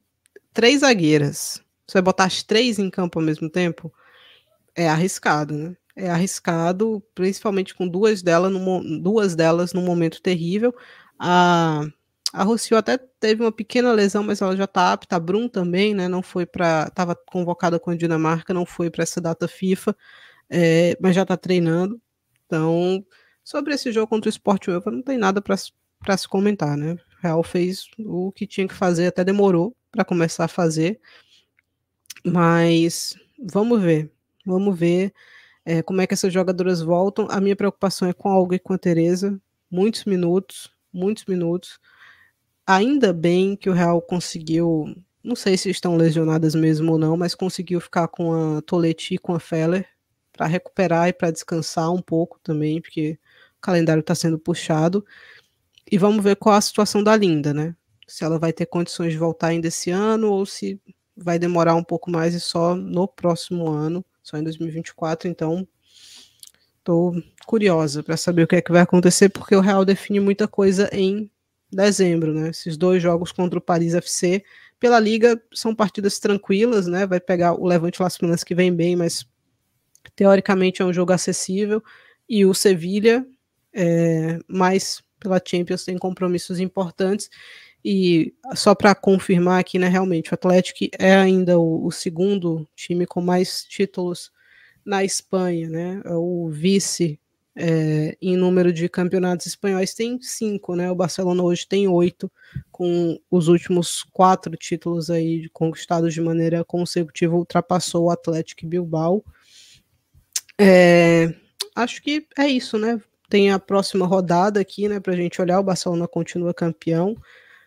três zagueiras, você vai botar as três em campo ao mesmo tempo, é arriscado, né? É arriscado, principalmente com duas delas, no, duas delas num momento terrível. A, a Rocio até teve uma pequena lesão, mas ela já está apta. A Brum também, né? Não foi para. Estava convocada com a Dinamarca, não foi para essa data FIFA, é, mas já está treinando. Então, sobre esse jogo contra o Sport não tem nada para se comentar, né? O Real fez o que tinha que fazer, até demorou, para começar a fazer. Mas vamos ver. Vamos ver é, como é que essas jogadoras voltam. A minha preocupação é com a Olga e com a Tereza. Muitos minutos, muitos minutos. Ainda bem que o Real conseguiu. Não sei se estão lesionadas mesmo ou não, mas conseguiu ficar com a Toletti e com a Feller para recuperar e para descansar um pouco também, porque o calendário está sendo puxado. E vamos ver qual a situação da Linda, né? se ela vai ter condições de voltar ainda esse ano ou se vai demorar um pouco mais e só no próximo ano, só em 2024. Então, estou curiosa para saber o que é que vai acontecer, porque o Real define muita coisa em dezembro, né? Esses dois jogos contra o Paris FC. Pela Liga, são partidas tranquilas, né? Vai pegar o Levante Las Palmas que vem bem, mas teoricamente é um jogo acessível. E o Sevilha, é, pela Champions, tem compromissos importantes. E só para confirmar aqui, né, realmente, o Atlético é ainda o, o, segundo time com mais títulos na Espanha, né? É o vice é, em número de campeonatos espanhóis tem cinco, né? O Barcelona hoje tem oito, com os últimos quatro títulos aí conquistados de maneira consecutiva, ultrapassou o Atlético Bilbao. É, acho que é isso, né? Tem a próxima rodada aqui, né? A gente olhar. O Barcelona continua campeão.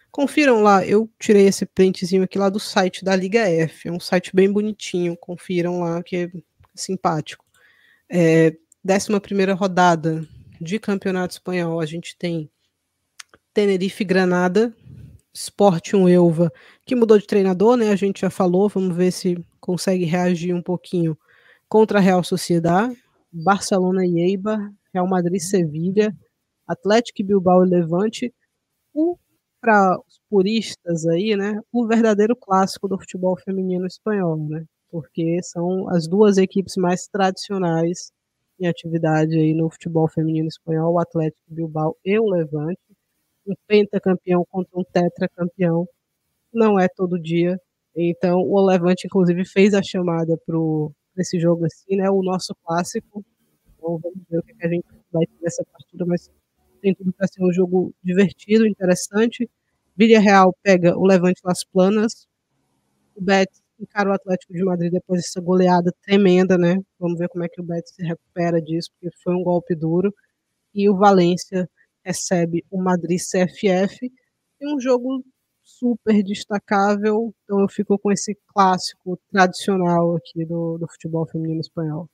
Confiram lá, eu tirei esse printzinho aqui lá do site da Liga F. É um site bem bonitinho. Confiram lá, que é simpático. É, 11 rodada de Campeonato Espanhol, a gente tem Tenerife Granada, Sport 1 Elva, que mudou de treinador, né? A gente já falou, vamos ver se consegue reagir um pouquinho contra a Real Sociedade, Barcelona e Eibar, Real Madrid Sevilha, Atlético Bilbao e Levante, o para os puristas aí, né, o verdadeiro clássico do futebol feminino espanhol, né? Porque são as duas equipes mais tradicionais em atividade aí no futebol feminino espanhol, o Atlético Bilbao e o Levante. Um pentacampeão contra um tetracampeão não é todo dia. Então, o Levante, inclusive, fez a chamada para esse jogo assim, né? O nosso clássico. Então, vamos ver o que, a gente vai ter nessa partida, mas tem tudo para ser um jogo divertido, interessante. Vila Real pega o Levante Las Planas. O Betis encara o Atlético de Madrid depois dessa goleada tremenda, né? Vamos ver como é que o Betis se recupera disso, porque foi um golpe duro. E o Valência recebe o Madrid CFF. E um jogo super destacável, então eu fico com esse clássico tradicional aqui do, do futebol feminino espanhol.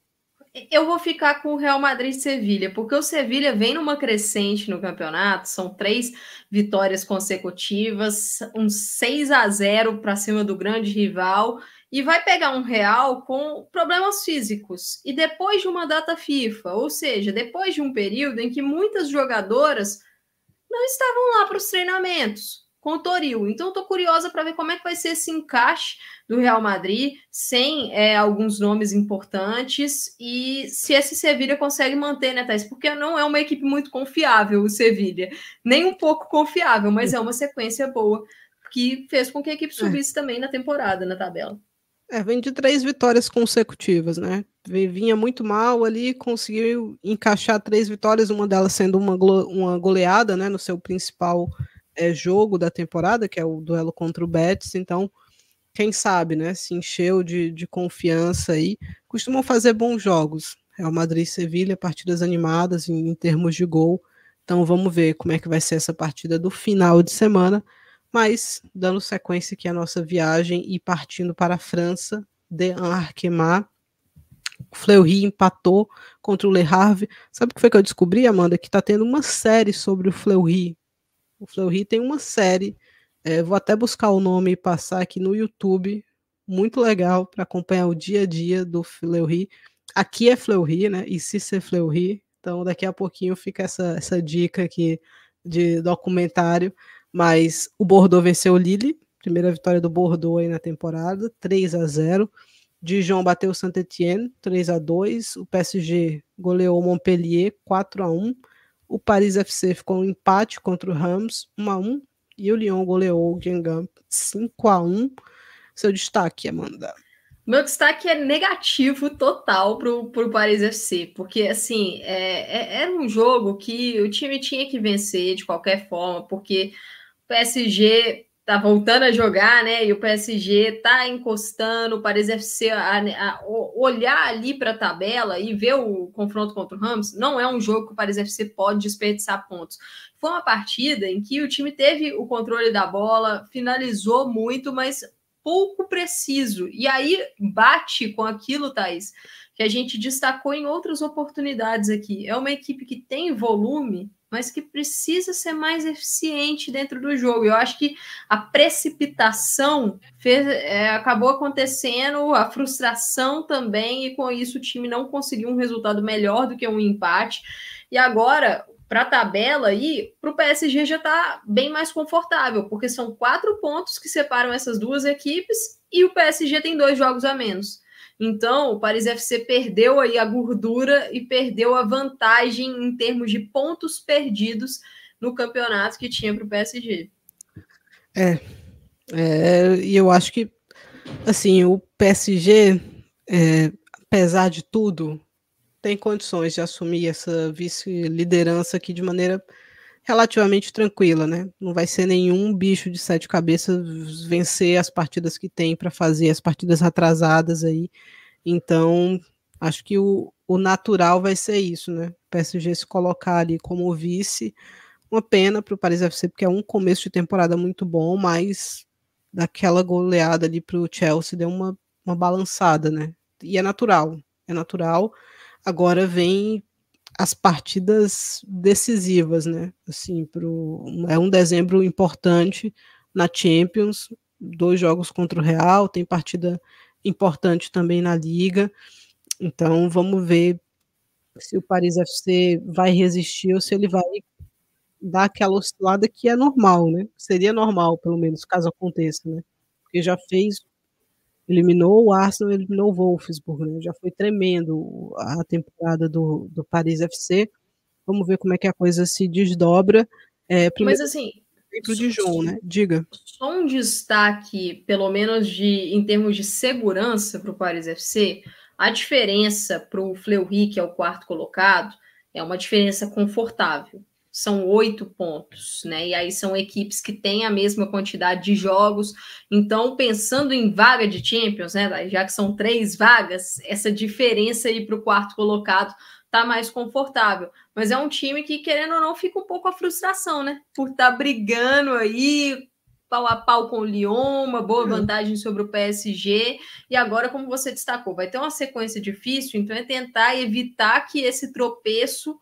Eu vou ficar com o Real Madrid e Sevilha, porque o Sevilha vem numa crescente no campeonato, são três vitórias consecutivas, um 6 a 0 para cima do grande rival, e vai pegar um Real com problemas físicos. E depois de uma data FIFA, ou seja, depois de um período em que muitas jogadoras não estavam lá para os treinamentos com o Toril. Então, estou curiosa para ver como é que vai ser esse encaixe do Real Madrid, sem é, alguns nomes importantes, e se esse Sevilha consegue manter, né, Thais? Porque não é uma equipe muito confiável, o Sevilha. Nem um pouco confiável, mas é uma sequência boa, que fez com que a equipe é. subisse é. também na temporada, na tabela. É, vem de três vitórias consecutivas, né? Vinha muito mal ali, conseguiu encaixar três vitórias, uma delas sendo uma, uma goleada, né, no seu principal é, jogo da temporada, que é o duelo contra o Betis, então quem sabe, né, se encheu de, de confiança aí, costumam fazer bons jogos. Real Madrid e Sevilha, partidas animadas em, em, termos de gol. Então vamos ver como é que vai ser essa partida do final de semana. Mas dando sequência aqui à nossa viagem e partindo para a França, de Arquemar. O Fleury empatou contra o Le Havre. Sabe o que foi que eu descobri, Amanda? Que está tendo uma série sobre o Fleury o Fleury tem uma série, é, vou até buscar o nome e passar aqui no YouTube, muito legal para acompanhar o dia a dia do Fleury. Aqui é Fleury, né? E se ser Fleury, então daqui a pouquinho fica essa, essa dica aqui de documentário. Mas o Bordeaux venceu o Lille, primeira vitória do Bordeaux aí na temporada, 3 a 0. Dijon bateu o Saint-Etienne, 3 a 2. O PSG goleou o Montpellier, 4 a 1. O Paris FC ficou um empate contra o Rams, 1 a 1 e o Lyon goleou o Guingamp 5 a 1 Seu destaque, Amanda. Meu destaque é negativo total para o Paris FC, porque assim é, é, era um jogo que o time tinha que vencer de qualquer forma, porque o PSG tá voltando a jogar, né? E o PSG tá encostando, o Paris FC a, a, olhar ali para a tabela e ver o confronto contra o Rams, não é um jogo que o Paris FC pode desperdiçar pontos. Foi uma partida em que o time teve o controle da bola, finalizou muito, mas pouco preciso. E aí bate com aquilo, Thaís, que a gente destacou em outras oportunidades aqui. É uma equipe que tem volume, mas que precisa ser mais eficiente dentro do jogo. Eu acho que a precipitação fez, é, acabou acontecendo, a frustração também, e com isso o time não conseguiu um resultado melhor do que um empate. E agora para a tabela aí, para o PSG já está bem mais confortável, porque são quatro pontos que separam essas duas equipes e o PSG tem dois jogos a menos. Então, o Paris FC perdeu aí a gordura e perdeu a vantagem em termos de pontos perdidos no campeonato que tinha para o PSG. É, é, eu acho que, assim, o PSG, é, apesar de tudo, tem condições de assumir essa vice-liderança aqui de maneira relativamente tranquila, né? Não vai ser nenhum bicho de sete cabeças vencer as partidas que tem para fazer, as partidas atrasadas aí. Então, acho que o, o natural vai ser isso, né? O PSG se colocar ali como vice. Uma pena para o Paris FC, porque é um começo de temporada muito bom, mas daquela goleada ali para o Chelsea deu uma, uma balançada, né? E é natural, é natural. Agora vem as partidas decisivas, né? Assim, pro, é um dezembro importante na Champions, dois jogos contra o Real, tem partida importante também na Liga. Então vamos ver se o Paris FC vai resistir ou se ele vai dar aquela oscilada que é normal, né? Seria normal, pelo menos, caso aconteça, né? Porque já fez eliminou o Arsenal, eliminou o Wolfsburg, né? já foi tremendo a temporada do, do Paris FC. Vamos ver como é que a coisa se desdobra. É, Mas assim, pro Dijon, né? Diga. Só um destaque, pelo menos de em termos de segurança para o Paris FC, a diferença para o Fleury, que é o quarto colocado, é uma diferença confortável são oito pontos, né? E aí são equipes que têm a mesma quantidade de jogos. Então, pensando em vaga de Champions, né? Já que são três vagas, essa diferença aí para o quarto colocado tá mais confortável. Mas é um time que, querendo ou não, fica um pouco a frustração, né? Por estar tá brigando aí pau a pau com o Lyon, uma boa uhum. vantagem sobre o PSG, e agora, como você destacou, vai ter uma sequência difícil, então é tentar evitar que esse tropeço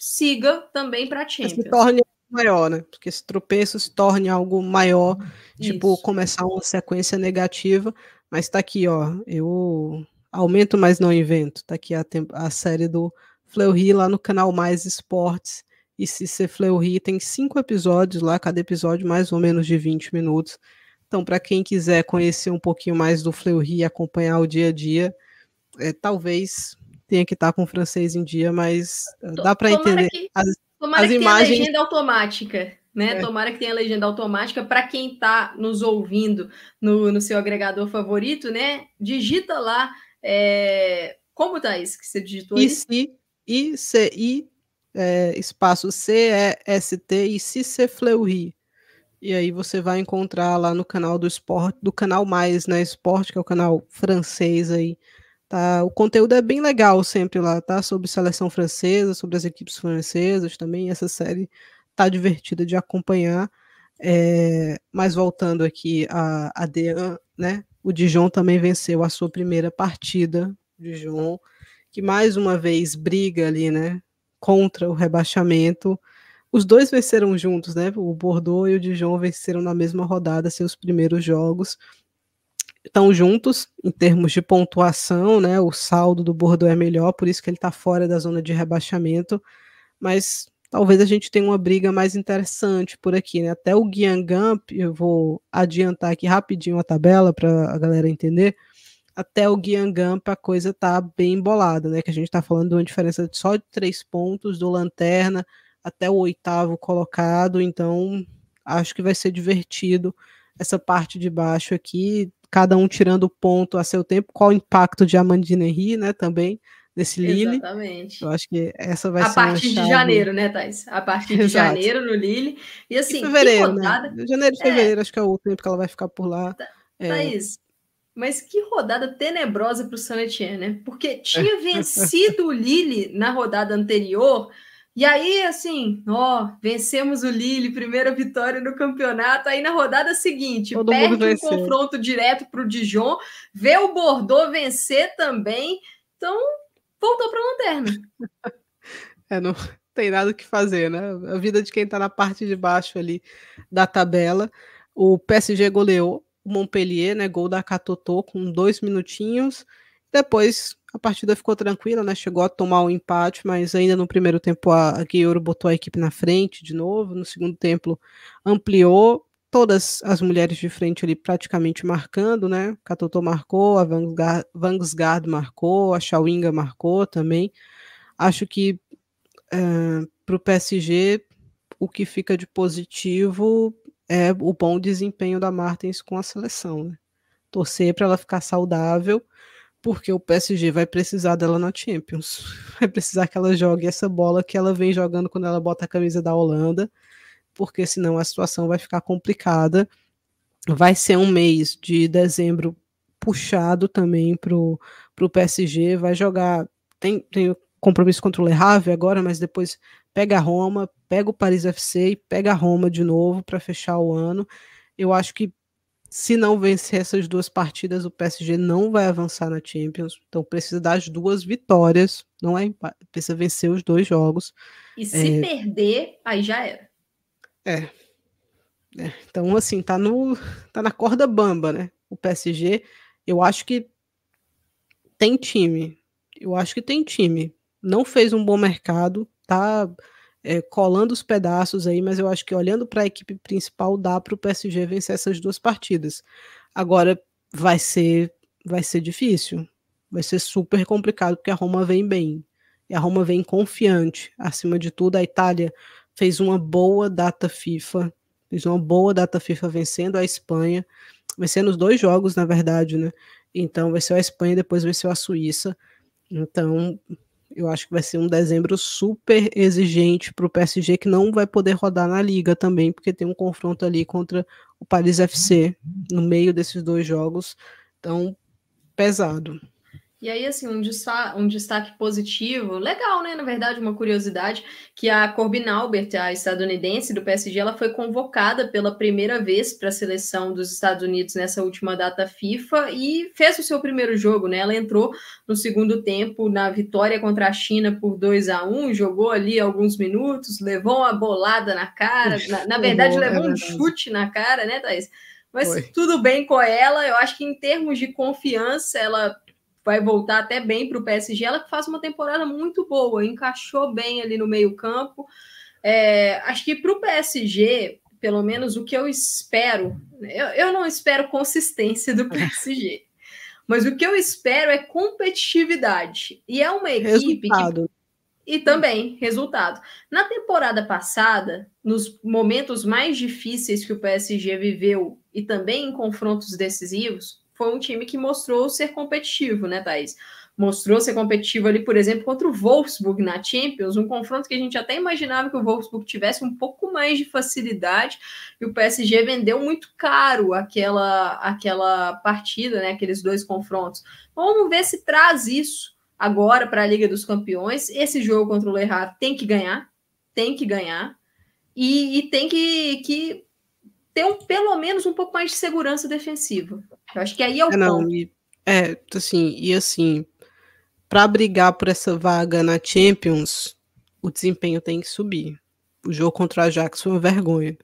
siga também para a Champions. Se torne maior, né? Porque esse tropeço se torne algo maior, Isso. tipo começar uma sequência negativa, mas tá aqui, ó, eu aumento, mas não invento. Tá aqui a, a série do Fleury lá no canal Mais Esportes. E se ser Fleury tem cinco episódios lá, cada episódio mais ou menos de 20 minutos. Então, para quem quiser conhecer um pouquinho mais do Fleury e acompanhar o dia a dia, é, talvez tenha que estar com o francês em dia, mas dá para entender. Que, as, tomara as que imagens... tenha legenda automática, né? É. Tomara que tenha legenda automática para quem está nos ouvindo no, no seu agregador favorito, né? Digita lá. É... Como tá isso que você digitou aí? ICI, I-C-I, é, espaço C-E-S-T e C Fleury. E aí você vai encontrar lá no canal do esporte, do canal Mais, né? Esporte, que é o canal francês aí Tá, o conteúdo é bem legal sempre lá, tá? Sobre seleção francesa, sobre as equipes francesas também. Essa série tá divertida de acompanhar. É, mas voltando aqui a, a Dean, né? O Dijon também venceu a sua primeira partida. O Dijon, que mais uma vez briga ali, né? Contra o rebaixamento. Os dois venceram juntos, né? O Bordeaux e o Dijon venceram na mesma rodada seus primeiros jogos estão juntos em termos de pontuação, né? O saldo do Bordeaux é melhor, por isso que ele está fora da zona de rebaixamento. Mas talvez a gente tenha uma briga mais interessante por aqui, né? Até o Guiangamp, eu vou adiantar aqui rapidinho a tabela para a galera entender. Até o Guiangamp a coisa tá bem embolada, né? Que a gente está falando de uma diferença só de três pontos do Lanterna até o oitavo colocado, então acho que vai ser divertido essa parte de baixo aqui cada um tirando ponto a seu tempo, qual o impacto de Amandine Henry, né, também, nesse Lille. Exatamente. Eu acho que essa vai a ser partir de janeiro, né, Thais? A partir de Exato. janeiro no Lille. E assim, e fevereiro, né? rodada... né? Janeiro e é. fevereiro, é... acho que é o tempo que ela vai ficar por lá. É... Thaís, mas que rodada tenebrosa para o Saint Etienne, né? Porque tinha vencido o Lille na rodada anterior e aí, assim, ó, vencemos o Lille, primeira vitória no campeonato. Aí na rodada seguinte, Todo perde um confronto direto para o Dijon, vê o Bordeaux vencer também. Então, voltou para a lanterna. é, não tem nada o que fazer, né? A vida de quem está na parte de baixo ali da tabela. O PSG goleou o Montpellier, né? Gol da Catotô com dois minutinhos. Depois a partida ficou tranquila, né? Chegou a tomar um empate, mas ainda no primeiro tempo a Guioro botou a equipe na frente de novo. No segundo tempo ampliou todas as mulheres de frente ali praticamente marcando, né? Katoto marcou, a Vangsgard marcou, a Chawinga marcou também. Acho que eh, para o PSG o que fica de positivo é o bom desempenho da Martins com a seleção, né? Torcer para ela ficar saudável porque o PSG vai precisar dela na Champions. Vai precisar que ela jogue essa bola que ela vem jogando quando ela bota a camisa da Holanda, porque senão a situação vai ficar complicada. Vai ser um mês de dezembro puxado também pro, pro PSG, vai jogar, tem, tem compromisso contra o Le Havre agora, mas depois pega a Roma, pega o Paris FC e pega a Roma de novo para fechar o ano. Eu acho que se não vencer essas duas partidas, o PSG não vai avançar na Champions. Então precisa das duas vitórias, não é precisa vencer os dois jogos. E se é... perder, aí já era. É. é. Então assim, tá no tá na corda bamba, né? O PSG, eu acho que tem time. Eu acho que tem time. Não fez um bom mercado, tá é, colando os pedaços aí, mas eu acho que olhando para a equipe principal dá para o PSG vencer essas duas partidas. Agora vai ser vai ser difícil, vai ser super complicado porque a Roma vem bem e a Roma vem confiante. Acima de tudo, a Itália fez uma boa data FIFA, fez uma boa data FIFA vencendo a Espanha, vencendo os dois jogos na verdade, né? Então venceu a Espanha, depois venceu a Suíça. Então eu acho que vai ser um dezembro super exigente para o PSG, que não vai poder rodar na liga também, porque tem um confronto ali contra o Paris FC no meio desses dois jogos. Então, pesado. E aí, assim, um destaque, um destaque positivo, legal, né? Na verdade, uma curiosidade, que a Corbin Albert, a estadunidense do PSG, ela foi convocada pela primeira vez para a seleção dos Estados Unidos nessa última data FIFA e fez o seu primeiro jogo, né? Ela entrou no segundo tempo na vitória contra a China por 2 a 1 jogou ali alguns minutos, levou uma bolada na cara, na, na verdade, é levou um chute na cara, né, Thaís? Mas Foi. tudo bem com ela, eu acho que em termos de confiança, ela vai voltar até bem para o PSG. Ela faz uma temporada muito boa, encaixou bem ali no meio-campo. É, acho que para o PSG, pelo menos o que eu espero, eu, eu não espero consistência do PSG, mas o que eu espero é competitividade. E é uma equipe Resultado. que. E também resultado. Na temporada passada, nos momentos mais difíceis que o PSG viveu e também em confrontos decisivos, foi um time que mostrou ser competitivo, né, Thaís? Mostrou ser competitivo ali, por exemplo, contra o Wolfsburg na Champions, um confronto que a gente até imaginava que o Wolfsburg tivesse um pouco mais de facilidade, e o PSG vendeu muito caro aquela, aquela partida, né, aqueles dois confrontos. Vamos ver se traz isso agora para a Liga dos Campeões. Esse jogo contra o Le tem que ganhar, tem que ganhar, e, e tem que, que ter um, pelo menos um pouco mais de segurança defensiva. Eu acho que aí é o é, não, ponto. E, é, assim, e assim, para brigar por essa vaga na Champions, o desempenho tem que subir. O jogo contra o Ajax foi uma vergonha.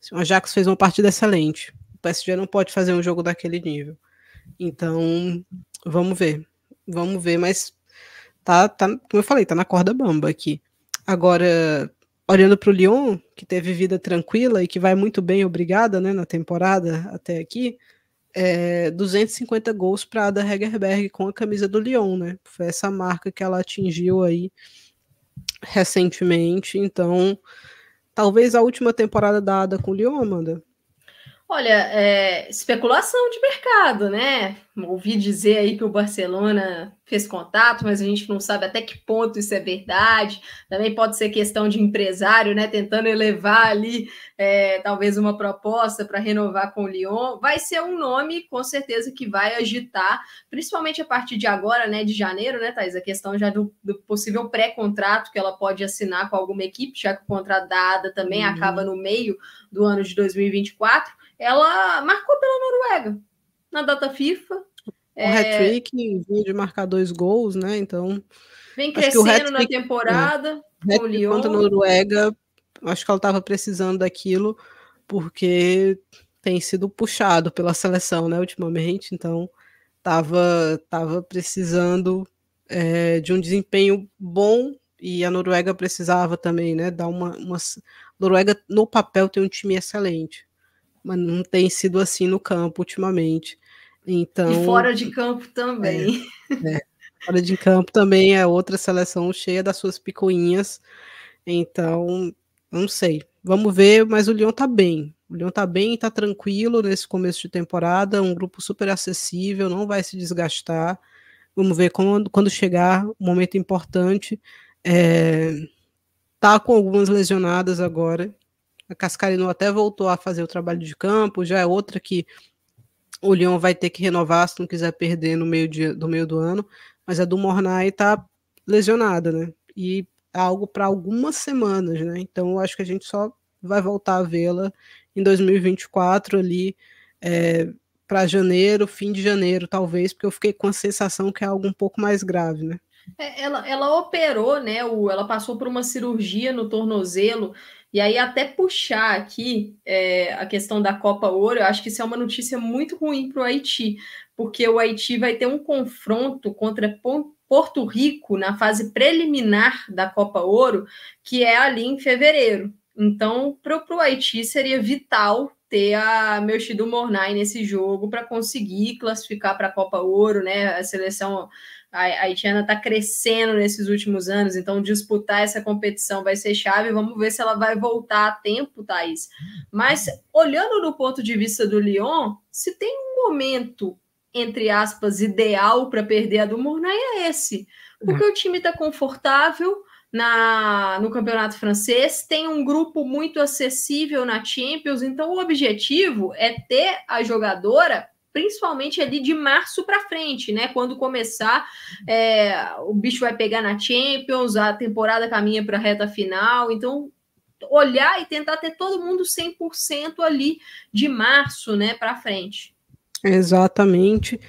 Assim, o Ajax fez uma partida excelente. O PSG não pode fazer um jogo daquele nível. Então, vamos ver. Vamos ver, mas tá, tá, como eu falei, tá na corda bamba aqui. Agora, olhando para o Lyon, que teve vida tranquila e que vai muito bem, obrigada, né, na temporada até aqui, é, 250 gols para Ada Hegerberg com a camisa do Lyon, né? Foi essa marca que ela atingiu aí recentemente, então talvez a última temporada da Ada com o Lyon, Amanda. Olha, é, especulação de mercado, né? Ouvi dizer aí que o Barcelona fez contato, mas a gente não sabe até que ponto isso é verdade. Também pode ser questão de empresário, né? Tentando elevar ali é, talvez uma proposta para renovar com o Lyon. Vai ser um nome, com certeza, que vai agitar, principalmente a partir de agora, né? De janeiro, né, Thais? A questão já do, do possível pré-contrato que ela pode assinar com alguma equipe, já que o contrato da ADA também uhum. acaba no meio do ano de 2024 ela marcou pela Noruega na data FIFA. O é... hat-trick, vinha de marcar dois gols, né? Então. Vem crescendo na temporada. É, com o Lyon. Contra a Noruega, acho que ela estava precisando daquilo, porque tem sido puxado pela seleção, né, ultimamente. Então, estava tava precisando é, de um desempenho bom e a Noruega precisava também, né? Dar uma, uma. A Noruega, no papel, tem um time excelente, mas não tem sido assim no campo ultimamente. Então, e fora de campo também. É, é, fora de campo também é outra seleção cheia das suas picuinhas. Então, não sei. Vamos ver, mas o Lyon tá bem. O Lyon tá bem, tá tranquilo nesse começo de temporada, um grupo super acessível, não vai se desgastar. Vamos ver quando, quando chegar o um momento importante. É, tá com algumas lesionadas agora. A Cascarino até voltou a fazer o trabalho de campo, já é outra que o Lyon vai ter que renovar se não quiser perder no meio de, do meio do ano. Mas a do Mornay tá lesionada, né? E algo para algumas semanas, né? Então eu acho que a gente só vai voltar a vê-la em 2024 ali é, para janeiro, fim de janeiro, talvez, porque eu fiquei com a sensação que é algo um pouco mais grave, né? É, ela, ela operou, né? O, ela passou por uma cirurgia no tornozelo. E aí, até puxar aqui é, a questão da Copa Ouro, eu acho que isso é uma notícia muito ruim para o Haiti, porque o Haiti vai ter um confronto contra Porto Rico na fase preliminar da Copa Ouro, que é ali em fevereiro. Então, para o Haiti seria vital ter a Melchido Mornay nesse jogo para conseguir classificar para a Copa Ouro, né? A seleção a haitiana está crescendo nesses últimos anos, então disputar essa competição vai ser chave. Vamos ver se ela vai voltar a tempo, Thaís. Mas olhando do ponto de vista do Lyon, se tem um momento, entre aspas, ideal para perder a do é esse. Porque o time está confortável, na, no campeonato francês, tem um grupo muito acessível na Champions, então o objetivo é ter a jogadora principalmente ali de março para frente, né? Quando começar, é, o bicho vai pegar na Champions, a temporada caminha para a reta final, então olhar e tentar ter todo mundo 100% ali de março, né, para frente. Exatamente.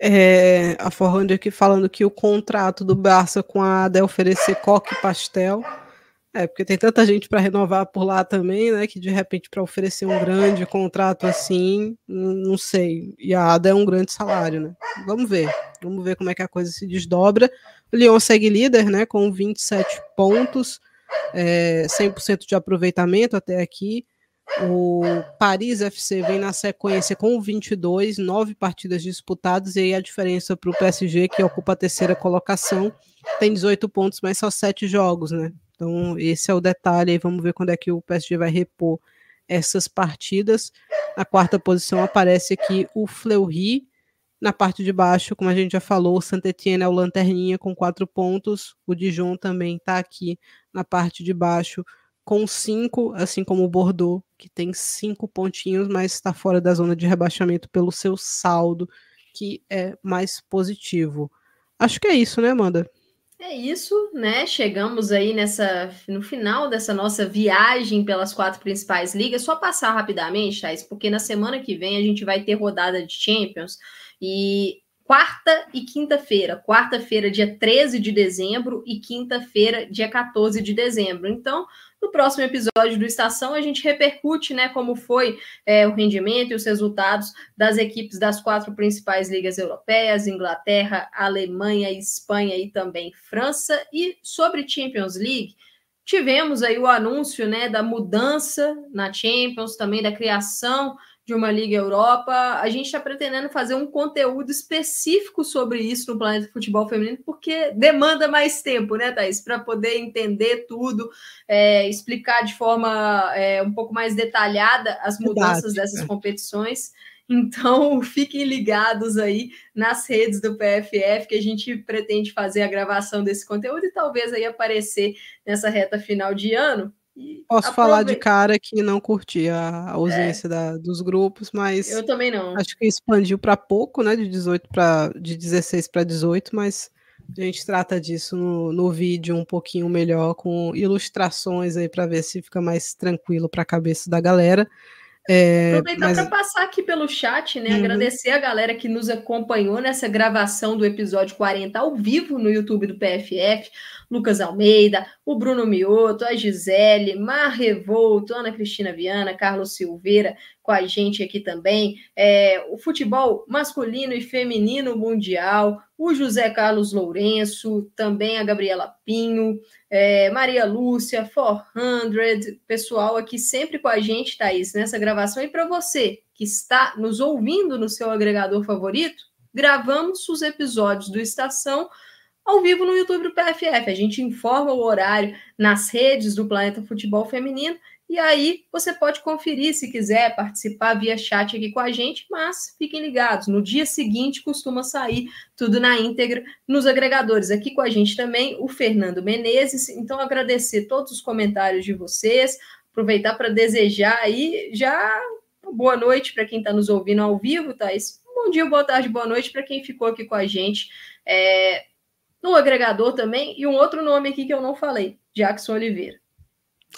É, a Forrand aqui falando que o contrato do Barça com a Ada é oferecer coque pastel. É, porque tem tanta gente para renovar por lá também, né? Que de repente para oferecer um grande contrato assim, não sei. E a Ada é um grande salário, né? Vamos ver. Vamos ver como é que a coisa se desdobra. O Lyon segue líder, né? Com 27 pontos, é, 100% de aproveitamento até aqui. O Paris FC vem na sequência com 22, nove partidas disputadas, e aí a diferença para o PSG, que ocupa a terceira colocação, tem 18 pontos, mas só sete jogos, né? Então, esse é o detalhe. Aí vamos ver quando é que o PSG vai repor essas partidas. Na quarta posição aparece aqui o Fleury. Na parte de baixo, como a gente já falou, o Saint-Etienne é o lanterninha com quatro pontos. O Dijon também está aqui na parte de baixo com cinco, assim como o Bordeaux, que tem cinco pontinhos, mas está fora da zona de rebaixamento pelo seu saldo, que é mais positivo. Acho que é isso, né, Amanda? É isso, né? Chegamos aí nessa no final dessa nossa viagem pelas quatro principais ligas. Só passar rapidamente, Thais, porque na semana que vem a gente vai ter rodada de Champions e quarta e quinta-feira. Quarta-feira, dia 13 de dezembro, e quinta-feira, dia 14 de dezembro. Então, no próximo episódio do Estação, a gente repercute né, como foi é, o rendimento e os resultados das equipes das quatro principais ligas europeias: Inglaterra, Alemanha, Espanha e também França. E sobre Champions League. Tivemos aí o anúncio né, da mudança na Champions, também da criação de uma Liga Europa. A gente está pretendendo fazer um conteúdo específico sobre isso no Planeta Futebol Feminino, porque demanda mais tempo, né, Thaís? Para poder entender tudo, é, explicar de forma é, um pouco mais detalhada as mudanças dessas competições. Então, fiquem ligados aí nas redes do PFF, que a gente pretende fazer a gravação desse conteúdo e talvez aí aparecer nessa reta final de ano Posso falar de cara que não curti a ausência é. da, dos grupos, mas eu também não. Acho que expandiu para pouco, né? De 18 para de 16 para 18, mas a gente trata disso no, no vídeo um pouquinho melhor, com ilustrações aí para ver se fica mais tranquilo para a cabeça da galera. É, Aproveitar mas... para passar aqui pelo chat, né? Uhum. Agradecer a galera que nos acompanhou nessa gravação do episódio 40 ao vivo no YouTube do PFF. Lucas Almeida, o Bruno Mioto, a Gisele, Mar Revolto, Ana Cristina Viana, Carlos Silveira, com a gente aqui também. É, o futebol masculino e feminino mundial, o José Carlos Lourenço, também a Gabriela Pinho, é, Maria Lúcia, 400, pessoal aqui sempre com a gente, Thaís, nessa gravação. E para você que está nos ouvindo no seu agregador favorito, gravamos os episódios do Estação ao vivo no YouTube do PFF. A gente informa o horário nas redes do Planeta Futebol Feminino e aí você pode conferir se quiser participar via chat aqui com a gente, mas fiquem ligados, no dia seguinte costuma sair tudo na íntegra nos agregadores. Aqui com a gente também o Fernando Menezes. Então agradecer todos os comentários de vocês, aproveitar para desejar aí já boa noite para quem está nos ouvindo ao vivo, Thais. Bom dia, boa tarde, boa noite para quem ficou aqui com a gente. É, no agregador também, e um outro nome aqui que eu não falei, Jackson Oliveira.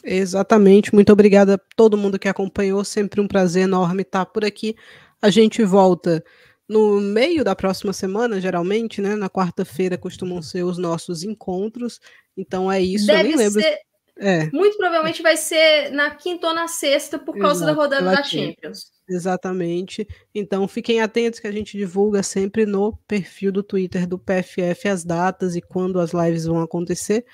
Exatamente, muito obrigada a todo mundo que acompanhou, sempre um prazer enorme estar por aqui. A gente volta no meio da próxima semana, geralmente, né? Na quarta-feira costumam ser os nossos encontros. Então é isso, Deve eu nem lembro. Ser... É. Muito provavelmente vai ser na quinta ou na sexta, por causa Exato, da rodada da Champions. Exatamente. Então fiquem atentos que a gente divulga sempre no perfil do Twitter do PFF as datas e quando as lives vão acontecer.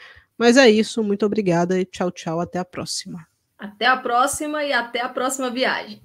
Mas é isso, muito obrigada e tchau, tchau, até a próxima. Até a próxima e até a próxima viagem.